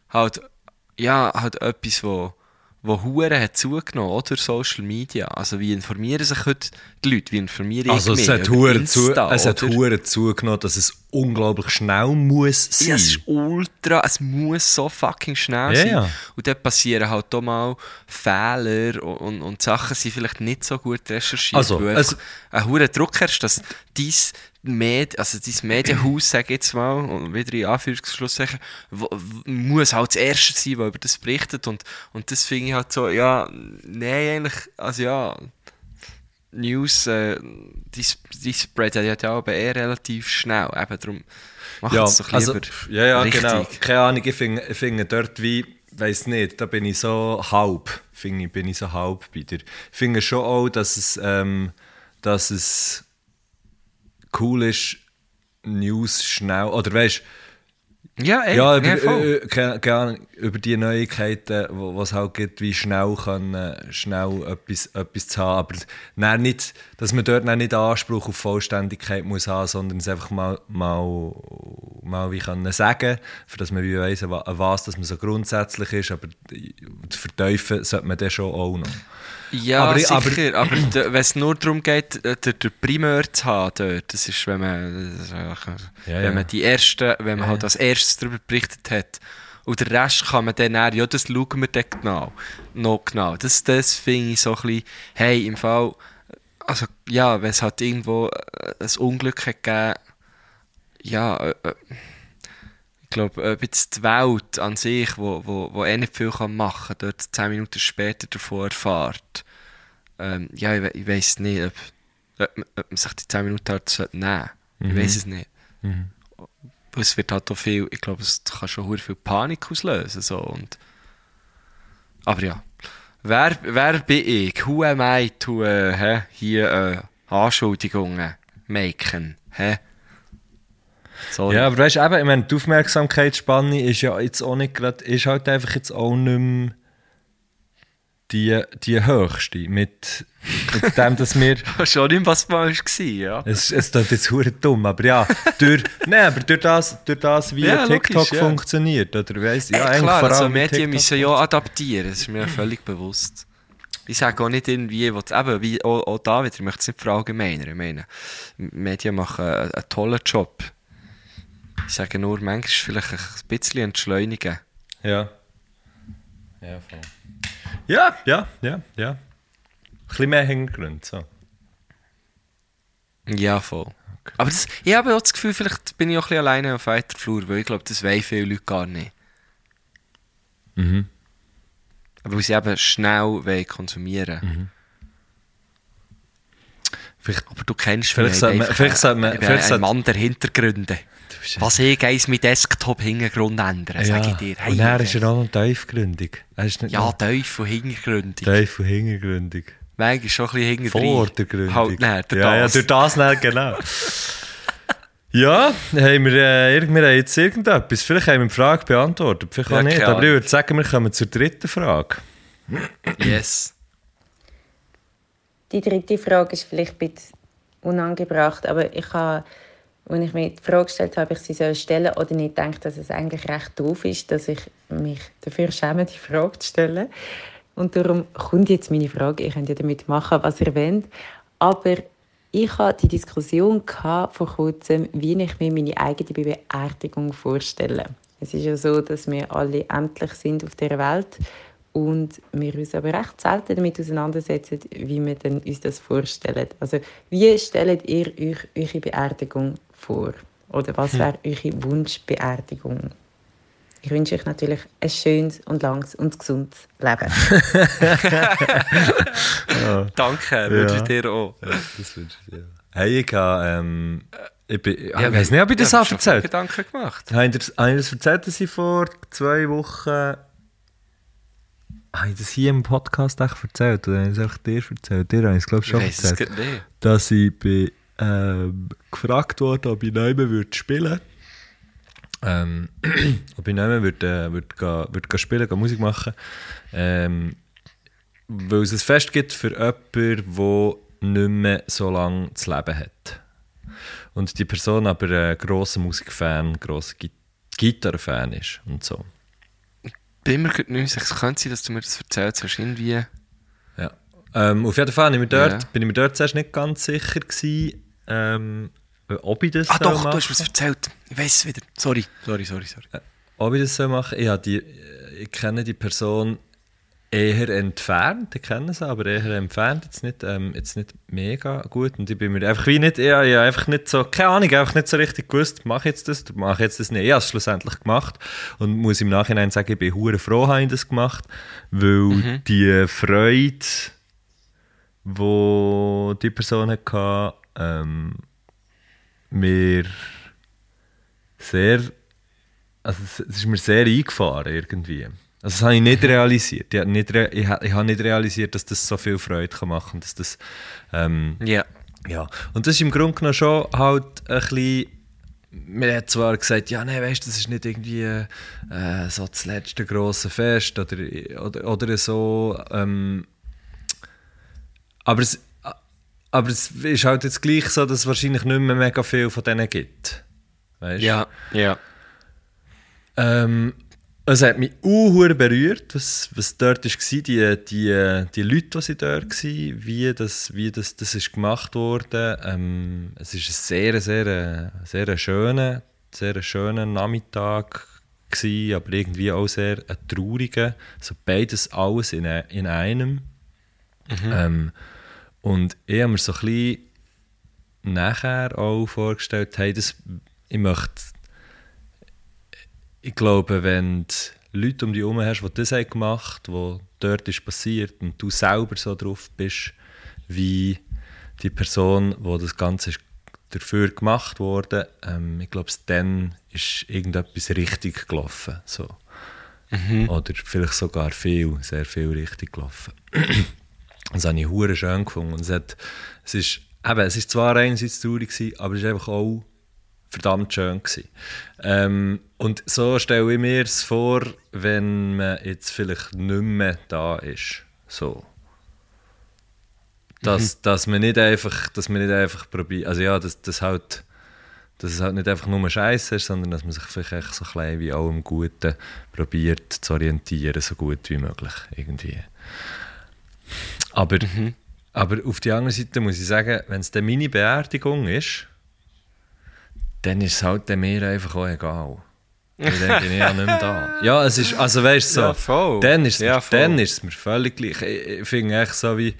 halt, ja, halt etwas, wo, wo Huren hat zugenommen, oder? Social Media. Also, wie informieren sich heute die Leute? Wie informieren Also ich es mich? Insta, es hat? Huren zugenommen, dass es unglaublich schnell muss sein. Ja, es ist ultra, es muss so fucking schnell Ja, sein. Und dann passieren halt auch mal Fehler und, und, und Sachen sind vielleicht nicht so gut recherchiert. Also, es- ein hoher Druck herrscht, dass dein, Med also dein Medienhaus, sag ich jetzt mal, und wieder in Anführungsschlusszeichen, muss halt das Erste sein, das über das berichtet. Und, und das finde ich halt so, ja, nein, eigentlich, also ja, News, äh, die, die spreaden ja aber eher relativ schnell. Eben darum macht ja, es doch lieber also, ja, ja, richtig. genau. Keine Ahnung, ich finde, ich finde dort wie, weiß nicht, da bin ich so halb, finde ich, bin ich so halb bei dir. Ich finde schon auch, dass es, ähm, dass es cool ist, News schnell, oder weißt Ja, ey, ja, ja, über, voll. äh, keine, keine Ahnung, über die Neuigkeiten, was es halt gibt, wie schnell können, schnell etwas, etwas zu haben. Aber dann nicht, dass man dort nicht Anspruch auf Vollständigkeit muss haben, sondern es einfach mal, mal, mal wie können sagen, für dass man wie weiss, was dass man so grundsätzlich ist. Aber zu vertiefen sollte man das schon auch noch. Ja, aber ich- aber- sicher. Aber, d- wenn es nur darum geht, äh, den, den Primär zu haben dort, das ist, wenn man, ist Ja, wenn ja. man die erste, wenn man halt als erstes darüber berichtet hat. Und den Rest kann man dann, eher, ja, das schauen wir dann genau. Noch genau. Das, das finde ich so ein bisschen, hey, im Fall, also, ja, wenn es halt irgendwo äh, ein Unglück hat gegeben, ja, äh, äh, glaube, ob jetzt die Welt an sich, wo, wo, wo eh nicht viel kann machen kann, dort zehn Minuten später davon erfahrt. Ähm, ja, ich, we- ich weiß nicht, ob, ob, man- sich die zehn Minuten halt sollte nehmen sollte. Ich weiß es nicht. Weil Es wird halt auch viel, ich glaube, es kann schon viel Panik auslösen. So, und, aber ja. Wer, wer bin ich? Who am I to äh, hier äh, Anschuldigungen machen? Hä? Sorry. Ja, aber weißt du, eben, ich meine, die Aufmerksamkeitsspanne ist ja jetzt auch nicht gerade, ist halt einfach jetzt auch nicht mehr die, die höchste. Mit, mit dem, dass wir. <laughs> schon nicht, was mal war, ja. Es, es klingt jetzt hure dumm, aber ja, durch, <laughs> nein, aber durch das, durch das wie Ja, TikTok logisch, ja. funktioniert, oder weiss ja, Ja, eigentlich klar, also Medien müssen ja adaptieren, das ist mir völlig bewusst. Ich sage auch nicht irgendwie, was, eben, wie, auch, auch da wieder, ich möchte es nicht verallgemeinern. Ich meine, Medien machen einen, einen tollen Job. Ich sage nur, manchmal vielleicht ein bisschen entschleunigen. Ja. Ja, voll. Ja, ja, ja, ja. Ein bisschen mehr Hintergrund, so. Ja, voll. Aber das, ich habe auch das Gefühl, vielleicht bin ich auch ein bisschen alleine auf weiter Flur, weil ich glaube, das wollen viele Leute gar nicht. Mhm. Aber weil sie eben schnell konsumieren Mhm. Vielleicht, Aber du kennst Vielleicht mich, sollte man- vielleicht sollte man- vielleicht ein Mann der Hintergründe. Was ich eins mit Desktop-Hintergrund ändern, sage ich dir. und er ist ja auch noch tiefgründig. Ist nicht ja, noch tief und hintergründig. tief und hintergründig. Manchmal schon ein bisschen hintergründig. Vordergründig. Halt, nein, durch ja, ja, das. durch das nicht, genau. <laughs> ja, haben wir, äh, wir haben jetzt irgendetwas. Vielleicht haben wir die Frage beantwortet, vielleicht Ja, auch nicht. keine Aber ich würde sagen, wir kommen zur dritten Frage. Yes. Die dritte Frage ist vielleicht ein bisschen unangebracht, aber ich habe, als ich mir die Frage gestellt habe, ob ich sie soll stellen oder nicht, gedacht, dass es eigentlich recht doof ist, dass ich mich dafür schäme, die Frage zu stellen. Und darum kommt jetzt meine Frage. Ihr könnt ja damit machen, was ihr wollt. Aber ich hatte die Diskussion vor kurzem, wie ich mir meine eigene Beerdigung vorstelle. Es ist ja so, dass wir alle endlich sind auf der Welt und wir uns aber recht selten damit auseinandersetzen, wie wir denn uns das vorstellen. Also wie stellt ihr euch eure Beerdigung vor? Oder was wäre eure Wunschbeerdigung? Ich wünsche euch natürlich ein schönes und langes und gesundes Leben. <laughs> Danke, wünsche ich Ja. dir auch. Das wünsche ich dir. Hey, ich habe, ähm, ich, bin, ich Ja, weiß nicht, ob ich das ja, habe erzählt Gedanken gemacht. habe. Ich das, habe ich das erzählt, dass ich vor zwei Wochen... Habe ich das hier im Podcast echt erzählt? Oder habe ich es einfach dir erzählt? Dir habe ich es, glaube ich, Ich schon es erzählt. dass ich bin, ähm, gefragt wurde, ob ich mehr würde spielen ähm, <clears throat> ob ich mehr würde, äh, würde, gehen, würde gehen spielen, gehen Musik machen. Ähm, weil es ein Fest gibt für jemanden, der nicht mehr so lange zu leben hat. Und die Person aber ein grosser Musikfan, grosser Git Gitarrenfan ist und so. Bin mir gerade nicht sicher. Es könnte sein, dass du mir das erzählt hast. Irgendwie. Ja. Ähm, auf jeden Fall bin ich, mir dort, Ja. bin ich mir dort zuerst nicht ganz sicher gewesen, ähm, ob ich das Ah doch, du machen hast mir erzählt. Ich weiß es wieder. Sorry, sorry, sorry. sorry. Ob ich das soll machen ich, die, ich kenne die Person eher entfernt, ich kenne sie, aber eher entfernt, jetzt nicht, ähm, jetzt nicht mega gut. Und ich bin mir einfach wie nicht, ja, ich habe einfach nicht so, keine Ahnung, ich habe einfach nicht so richtig gewusst, mache ich jetzt das mache ich jetzt das nicht. Ich habe es schlussendlich gemacht und muss im Nachhinein sagen, ich bin hure froh, habe ich das gemacht, weil die Freude, die die Person hatte, ähm, mir sehr also es, es ist mir sehr eingefahren irgendwie. Also das habe ich nicht realisiert. Ich habe nicht, re ich, ha- ich habe nicht realisiert, dass das so viel Freude kann machen kann. Dass das, ähm, Ja. ja. Und das ist im Grunde genommen schon halt ein bisschen... Man hat zwar gesagt, ja, nein, weißt du, das ist nicht irgendwie äh, so das letzte grosse Fest oder, oder, oder so. Ähm, aber, es, aber es ist halt jetzt gleich so, dass es wahrscheinlich nicht mehr mega viel von denen gibt. Weißt? Ja, ja. Ähm, es hat mich unhuhr berührt, was, was dort war, die, die, die Leute, die sie dort waren, wie das, wie das, das ist gemacht wurde. Ähm, es war ein sehr, sehr, sehr schöner, sehr schöner Nachmittag, gewesen, aber irgendwie auch sehr ein trauriger. So beides alles in, in einem. Ähm, und ich habe mir so ein bisschen nachher auch vorgestellt, hey, das, ich möchte ich glaube, wenn du Leute um dich herum hast, die das gemacht haben, was dort ist passiert und du selber so drauf bist, wie die Person, wo das Ganze ist dafür gemacht wurde, ähm, ich glaube, dann ist irgendetwas richtig gelaufen. So. Oder vielleicht sogar viel, sehr viel richtig gelaufen. Das habe ich hure schön gefunden. Und es, hat, es, ist, eben, es ist zwar einerseits traurig, gewesen, aber es ist einfach auch verdammt schön. Gewesen. Ähm, und so stelle ich mir es vor, wenn man jetzt vielleicht nicht mehr da ist. So. Dass, dass man nicht einfach, dass man nicht einfach probiert, also ja, dass, dass halt, dass es halt nicht einfach nur Scheiße ist, sondern dass man sich vielleicht echt so klein wie auch im Guten probiert zu orientieren, so gut wie möglich irgendwie. Aber, aber auf die andere Seite muss ich sagen, wenn es dann meine Beerdigung ist, dann ist es halt mir einfach auch egal. Dann bin ich ja nicht mehr da. <laughs> Ja, es ist, also weißt du so, Ja, voll. dann, ist es Ja, mir, mir völlig gleich. Ich, ich finde echt so wie,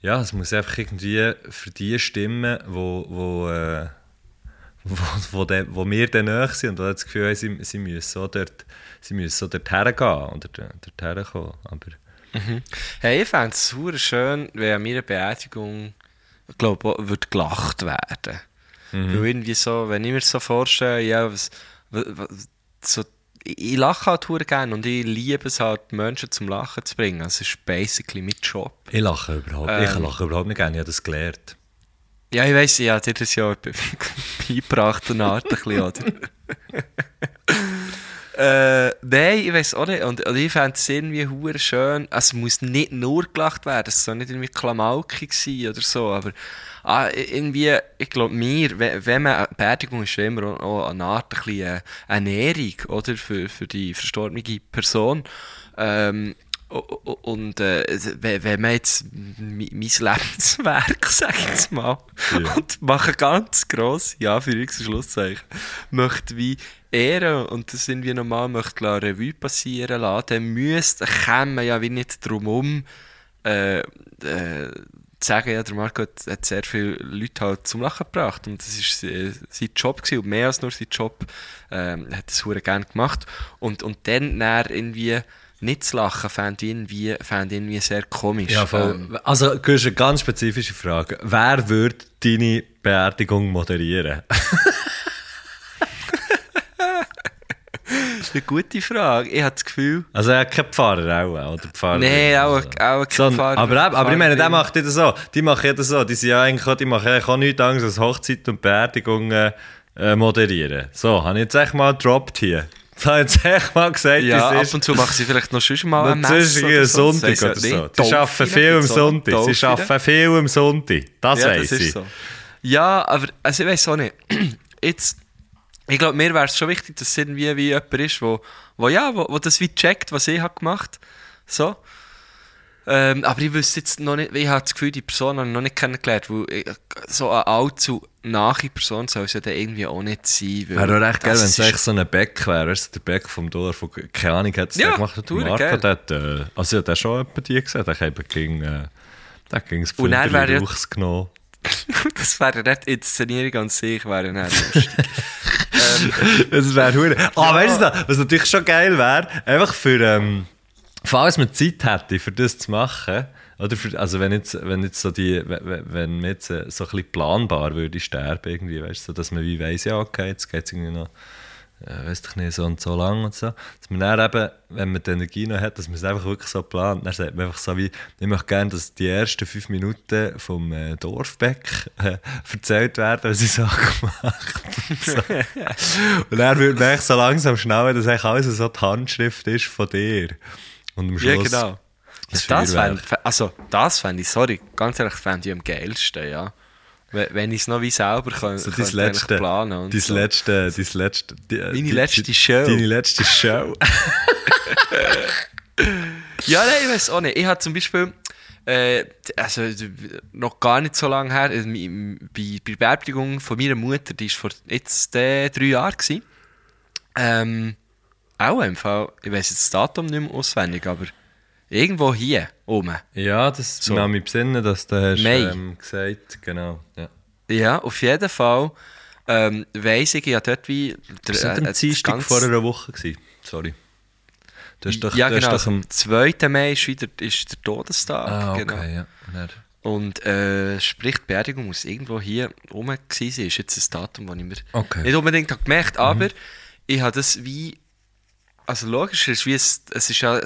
ja, es muss einfach irgendwie für die stimmen, wo, wo, äh, wo, wo, de, wo wir dann nahe sind und das Gefühl haben, sie, sie müssen so dort, sie müssen so dort hergehen oder dort herkommen. Aber Hey, ich fände es super schön, wenn an meiner Beerdigung, ich glaube, würde gelacht werden. Weil irgendwie so, wenn ich mir so vorstelle, ja, was, was, so, ich, ich lache halt hure gerne und ich liebe es halt, Menschen zum Lachen zu bringen. Es ist basically mein Job. ich lache überhaupt, ich Ähm. lache überhaupt nicht gerne, ich habe das gelernt. Ja, ich weiss, ich habe dir das ja <laughs> be- beigebracht, eine Art, ein bisschen, oder? <laughs> äh, nein, ich weiß auch nicht. Und, und ich fände es irgendwie hure schön. Also, es muss nicht nur gelacht werden, es soll nicht irgendwie Klamaukig sein oder so, aber ah, irgendwie, ich glaube, mir, wenn, man, Beerdigung ist immer auch, eine Art ein bisschen, äh, Ernährung, oder? Für, für die verstorbene Person. Ähm, Und äh, wenn man jetzt mein Lebenswerk, <laughs> sag ich jetzt mal, Ja. und mache ganz gross, ja, für und Schlusszeichen, möchte wie ehren und das sind wir normal, möchte la Revue passieren lassen, dann müsste, käme man ja wie nicht drum um, äh, äh, sagen, ja, der Marco hat, hat sehr viele Leute halt zum Lachen gebracht und das war äh, sein Job gewesen, und mehr als nur sein Job, ähm, er hat das hure gerne gemacht und, und dann, dann irgendwie nicht zu lachen, fand ich irgendwie, fand ich irgendwie sehr komisch. Ja, voll. Ähm, Also, du hast eine ganz spezifische Frage. Wer würde deine Beerdigung moderieren? <laughs> ist eine gute Frage. Ich habe das Gefühl... Also, er hat keinen Pfarrer auch, oder? Pfarrer, Nein, auch, also. auch kein So, Pfarrer- aber, aber ich meine, der macht das so. Die machen das so. Die sind ja eigentlich auch, die machen eigentlich auch nichts anderes als Hochzeit und Beerdigungen äh, moderieren. So, habe ich jetzt echt mal gedroppt hier. <laughs> Das habe ich jetzt echt mal gesagt, Ja, ab und zu machen sie vielleicht noch schon mal ein Natürlich Mess oder so. Sonntag oder so. nicht. Die arbeiten viel am. Sonntag. Sie arbeiten viel am Sonntag. Das ja, das ich. so. Ja, aber also ich weiß auch nicht. <clears throat> Jetzt, ich glaube, mir wäre es schon wichtig, dass es irgendwie wie jemand ist, wo, wo, ja, wo, wo das wie checkt, was ich habe gemacht so. Ähm, aber ich wüsste jetzt noch nicht, ich habe das Gefühl, die Person habe ich noch nicht kennengelernt, weil ich, so eine allzu nahe Person soll es ja dann irgendwie auch nicht sein. Wäre auch recht geil, wenn es echt so ein Beck wäre. Du, der Beck vom Dorf, wo keine Ahnung hat, es Ja, der gemacht hat. Der Marco, geil. der hat, äh, also der hat schon jemanden die gesehen, der hat eben gegen, äh, der gegen das Und dann ja-. <laughs> Das wäre nicht Inszenierung an sich, wäre nicht lustig. Das wäre hure. Ah, weißt du, was natürlich schon geil wäre, einfach für, ähm, falls man Zeit hätte, für das zu machen, oder für, also wenn jetzt, wenn jetzt so die, wenn, wenn man jetzt äh, so ein bisschen planbar würde sterben irgendwie, weißt du, so, dass man wie weiss, ja, okay, jetzt geht es irgendwie noch, äh, weiss ich nicht, so und so lang und so, dass man dann eben, wenn man die Energie noch hat, dass man es einfach wirklich so plant, dann sagt man einfach so wie, ich möchte gerne, dass die ersten fünf Minuten vom äh, Dorfbeck äh, <laughs> erzählt werden, was ich so <laughs> gemacht und so. <laughs> Und dann würde man so langsam schnallen, dass eigentlich alles so die Handschrift ist von dir. Und am Ja, Schluss genau. das Das Feuerwerk. fänd, also, das fände ich, sorry, ganz ehrlich, fände ich am geilsten, ja. Wenn ich es noch wie selber kann, So könnte letzte, planen und dein so. letzte, dein letzte, die, Meine die- letzte Show. Deine letzte Show. <laughs> Ja, nein, ich weiß auch nicht. Ich habe zum Beispiel, äh, also noch gar nicht so lange her, mi- bei, bei der Beerdigung von meiner Mutter, die war vor jetzt äh, drei Jahren. Gewesen. Ähm, auch im Fall, ich weiß jetzt das Datum nicht mehr auswendig, aber irgendwo hier oben. ja, das So. so. mich besinnen, dass du hast ähm, gesagt, genau. Ja. Ja, auf jeden Fall ähm, weiss ich, ja dort wie... Der, Das war äh, am Dienstag vor einer Woche. Gewesen. Sorry. Du hast doch, ja, du hast genau. doch am... Am 2. Mai ist wieder ist der Todestag. Ah, okay, genau. ja. Und dann- Und äh, sprich, die Beerdigung muss irgendwo hier rum gewesen sein. Ist jetzt ein Datum, das ich mir Okay. nicht unbedingt habe gemerkt aber ich habe das wie. Also logisch, es ist, wie ein, es ist ja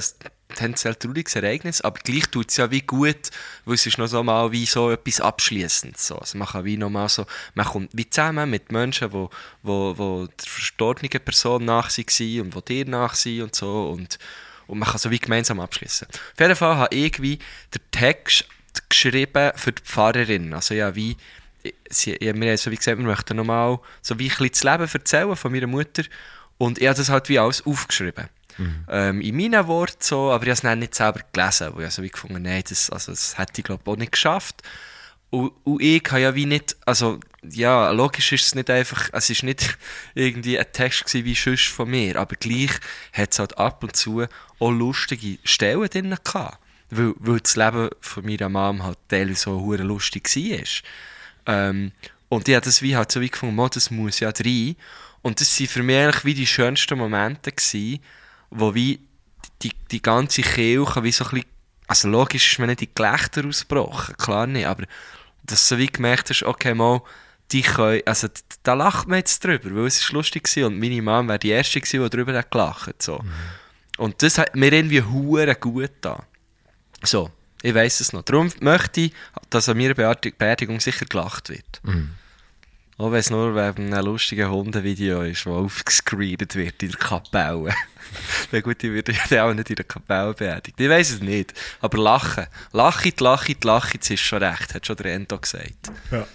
tendenziell trauriges Ereignis, aber gleich tut es ja wie gut, weil es ist noch so mal wie so etwas Abschließendes. So. Also man kann wie noch mal so, man kommt wie zusammen mit Menschen, wo, wo, wo der verstorbenen Person nach waren und wo dir nach sind und so und, und man kann so wie gemeinsam abschließen. Auf jeden Fall habe ich wie den Text geschrieben für die Pfarrerin. Also ja, wie, sie, ja, wir haben so wie gesagt, wir möchten nochmal so wie ein bisschen das Leben erzählen von meiner Mutter und ich habe das halt wie alles aufgeschrieben. Ähm, in meinen Worten so, aber ich habe es nicht selber gelesen, weil ich so wie gefunden nein, das, also das hätte ich glaube auch nicht geschafft. Und, und ich habe ja wie nicht, also ja, logisch ist es nicht einfach, es ist nicht <laughs> irgendwie ein Text gewesen wie sonst von mir, aber gleich hat es halt ab und zu auch lustige Stellen drin gehabt. Weil, weil das Leben von meiner Mom halt teilweise so lustig war. Ähm, und ich habe das wie halt so wie gefunden, «Mo, das muss ja rein. Und das waren für mich eigentlich wie die schönsten Momente gewesen, wo wie die, die ganze Kirche wie so ein bisschen, also logisch ist mir nicht die Gelächter ausgebrochen, klar nicht, aber dass du so wie gemerkt hast, okay, mal, die können, also da lacht man jetzt drüber, weil es ist lustig war und meine Mom wäre die Erste gewesen, die drüber hat gelacht so. Und das hat mir irgendwie hure gut da. So, ich weiß es noch. Darum möchte ich, dass an meiner Beerdig- Beerdigung sicher gelacht wird. Auch wenn es nur wegen einem lustigen Hundevideo ist, das aufgescreent wird in der Kapelle. <laughs> Na gut, ich werde ja auch nicht in der Kapelle beerdigt. Ich weiß es nicht. Aber lachen. Lachit, lachit, lachit, das ist schon recht, hat schon der Endo gesagt. Ja.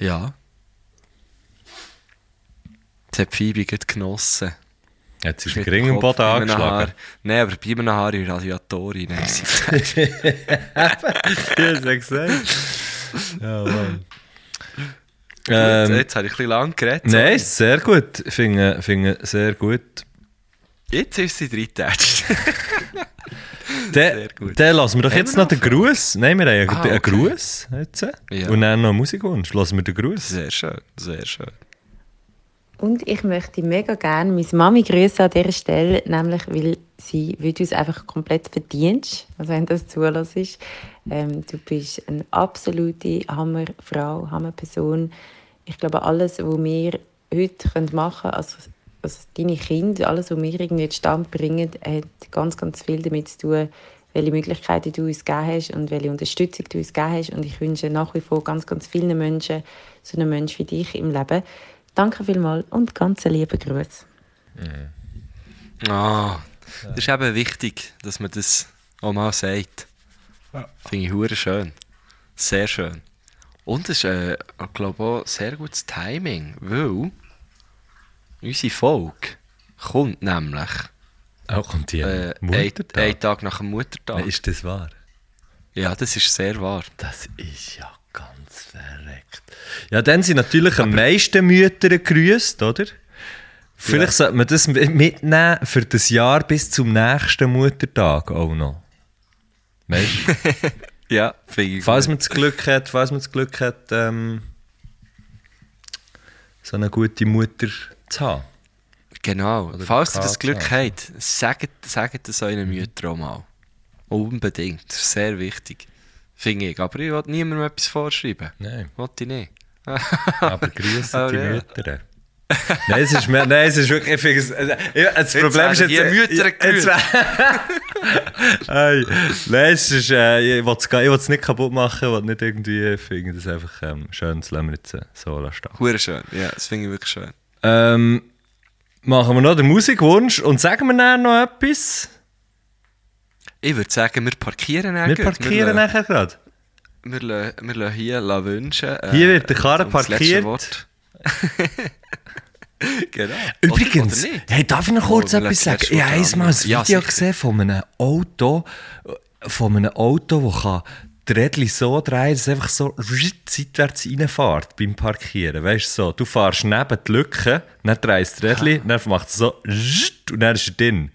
Ja. Das hat Phoebe genossen. Jetzt Mit der dem Ring im Boden angeschlagen. Nein, aber bei einem Haar ist Radiatorin. nein, sie <laughs> hast du gesagt. Ja, Mann. Ähm, Jetzt habe ich ein bisschen lang geredet. Nein, ist sehr gut. Ich finde, finde sehr gut. Jetzt ist sie drin <laughs> Dann, lassen wir doch Haben jetzt wir noch den Gruß. Nein, wir haben Ah, einen okay. Gruß jetzt. Ja. Und dann noch Musikwunsch. Lassen wir den Gruß. Sehr schön, sehr schön. Und ich möchte mega gerne meine Mami grüßen an dieser Stelle, nämlich weil sie weil du es einfach komplett verdienst, also wenn das zulässt. Ähm, du bist eine absolute Hammerfrau, Hammerperson. Ich glaube, alles, was wir heute machen können, also, also deine Kinder, alles, was wir irgendwie zustande bringen, hat ganz, ganz viel damit zu tun, welche Möglichkeiten du uns gegeben hast und welche Unterstützung du uns gegeben hast. Und ich wünsche nach wie vor ganz, ganz vielen Menschen so einen Mensch wie dich im Leben. Danke vielmals und ganz liebe Grüße. Ah, das ist eben wichtig, dass man das auch mal sagt. Finde ich hure schön. Sehr schön. Und es ist, äh, ich glaube auch sehr gutes Timing, weil unsere Folge kommt nämlich Auch kommt die äh, ein, Muttertag. einen Tag nach dem Muttertag. Ist das wahr? Ja, das ist sehr wahr. Das ist ja ganz verreckt. Ja, dann sind natürlich am meisten Mütter gegrüßt, oder? Vielleicht sollte man das mitnehmen für das Jahr bis zum nächsten Muttertag auch noch. Weißt du? <laughs> Ja, finde ich falls man das Glück hat, falls man das Glück hat, ähm, so eine gute Mutter zu haben. Genau. Oder Falls ihr das Glück haben. habt, sagt, sagt es euren Müttern auch mal. Unbedingt. Sehr wichtig. Finde ich. Aber ich will niemandem etwas vorschreiben. Nein, Wollte ich nicht. <laughs> aber grüßen Oh, die ja. Mütter. nein, es ist, nein, es ist wirklich. Ich es, ja, das Problem ist jetzt. die Mütter jetzt- <laughs> hey, nein, es ist. Äh, ich will es es nicht kaputt machen, ich nicht irgendwie. Ich finde das einfach ähm, schön, das lassen wir jetzt äh, so stehen. Hure schön. Ja, das finde ich wirklich schön. Ähm, machen wir noch den Musikwunsch und sagen wir dann noch etwas? Ich würde sagen, wir parkieren Wir eigentlich. parkieren wir, nachher gerade. wir, lassen- wir lassen hier la wünschen. äh, Hier wird der Karre parkiert. <laughs> Genau. Übrigens, Oder, oder hey, darf ich noch kurz Oh, etwas wir sagen? Ich habe einmal ein. Ja, Video sicher. gesehen von einem Auto, von einem Auto, das kann die Rädchen so drehen, dass es einfach so seitwärts reinfährt beim Parkieren. Weißt du so, du fährst neben die Lücke, dann drehst du das Rädchen, dann macht es so und dann ist er drin.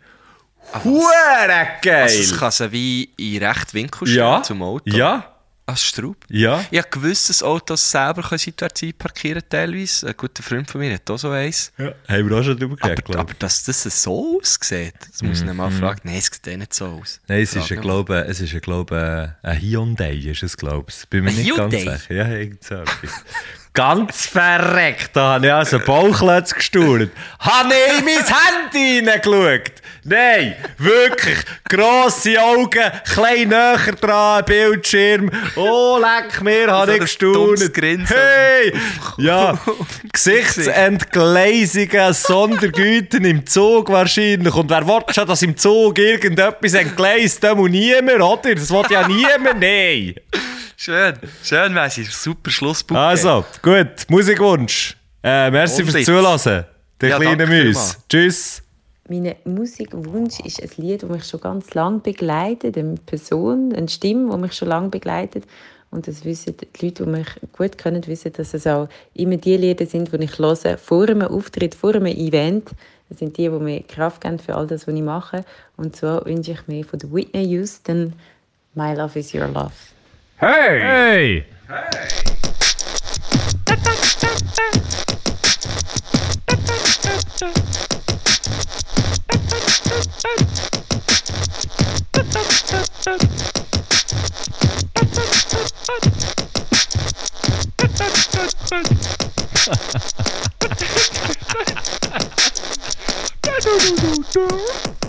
Hure geil! Also, es kann sie wie in recht Winkel stellen ja, zum Auto. ja, Als Straub. ja. Ich habe gewusst, dass Autos selber können seitwärts einparkieren teilweise. Ein guter Freund von mir hat auch so eins. ja. Haben wir auch schon drüber geredet, Aber, aber dass das so aussieht, das muss ich Mhm. mal fragen. Nein, es sieht eh nicht so aus. Nein, es ist, ein, glaube, es ist ein, glaube, ein Hyundai, ist es, glaube ich. Bin mir Ein nicht ganz Hyundai? sicher. Ja, irgend so etwas. <laughs> Ganz verreckt, da habe ich also Bauchlötz gestaunt. Habe ich in mein Handy hineingeschaut? Nein, wirklich. Grosse Augen, klein näher dran, Bildschirm. Oh, leck mir, habe So ich gestaunt. Grinsen. Hey! Ja, <laughs> Gesichtsentgleisungen, Sondergüten im Zug wahrscheinlich. Und wer will schon, dass im Zug irgendetwas entgleist? Da muss niemand, oder? Das will ja niemand, nein. Schön, schön, Messi. Super Schlusspunkt. Also, gut, Musikwunsch. Äh, merci Und fürs jetzt. Zulassen. Der Ja, kleine Müs. Tschüss. Mein Musikwunsch ist ein Lied, das mich schon ganz lange begleitet, eine Person, eine Stimme, die mich schon lange begleitet. Und das wissen die Leute, die mich gut kennen, wissen, dass es auch immer die Lieder sind, die ich höre vor einem Auftritt, vor einem Event. Das sind die, die mir Kraft geben für all das, was ich mache. Und so wünsche ich mir von der Whitney Houston «My Love is Your Love». Hey! do do. <laughs> Do-do-do-do-do! <laughs>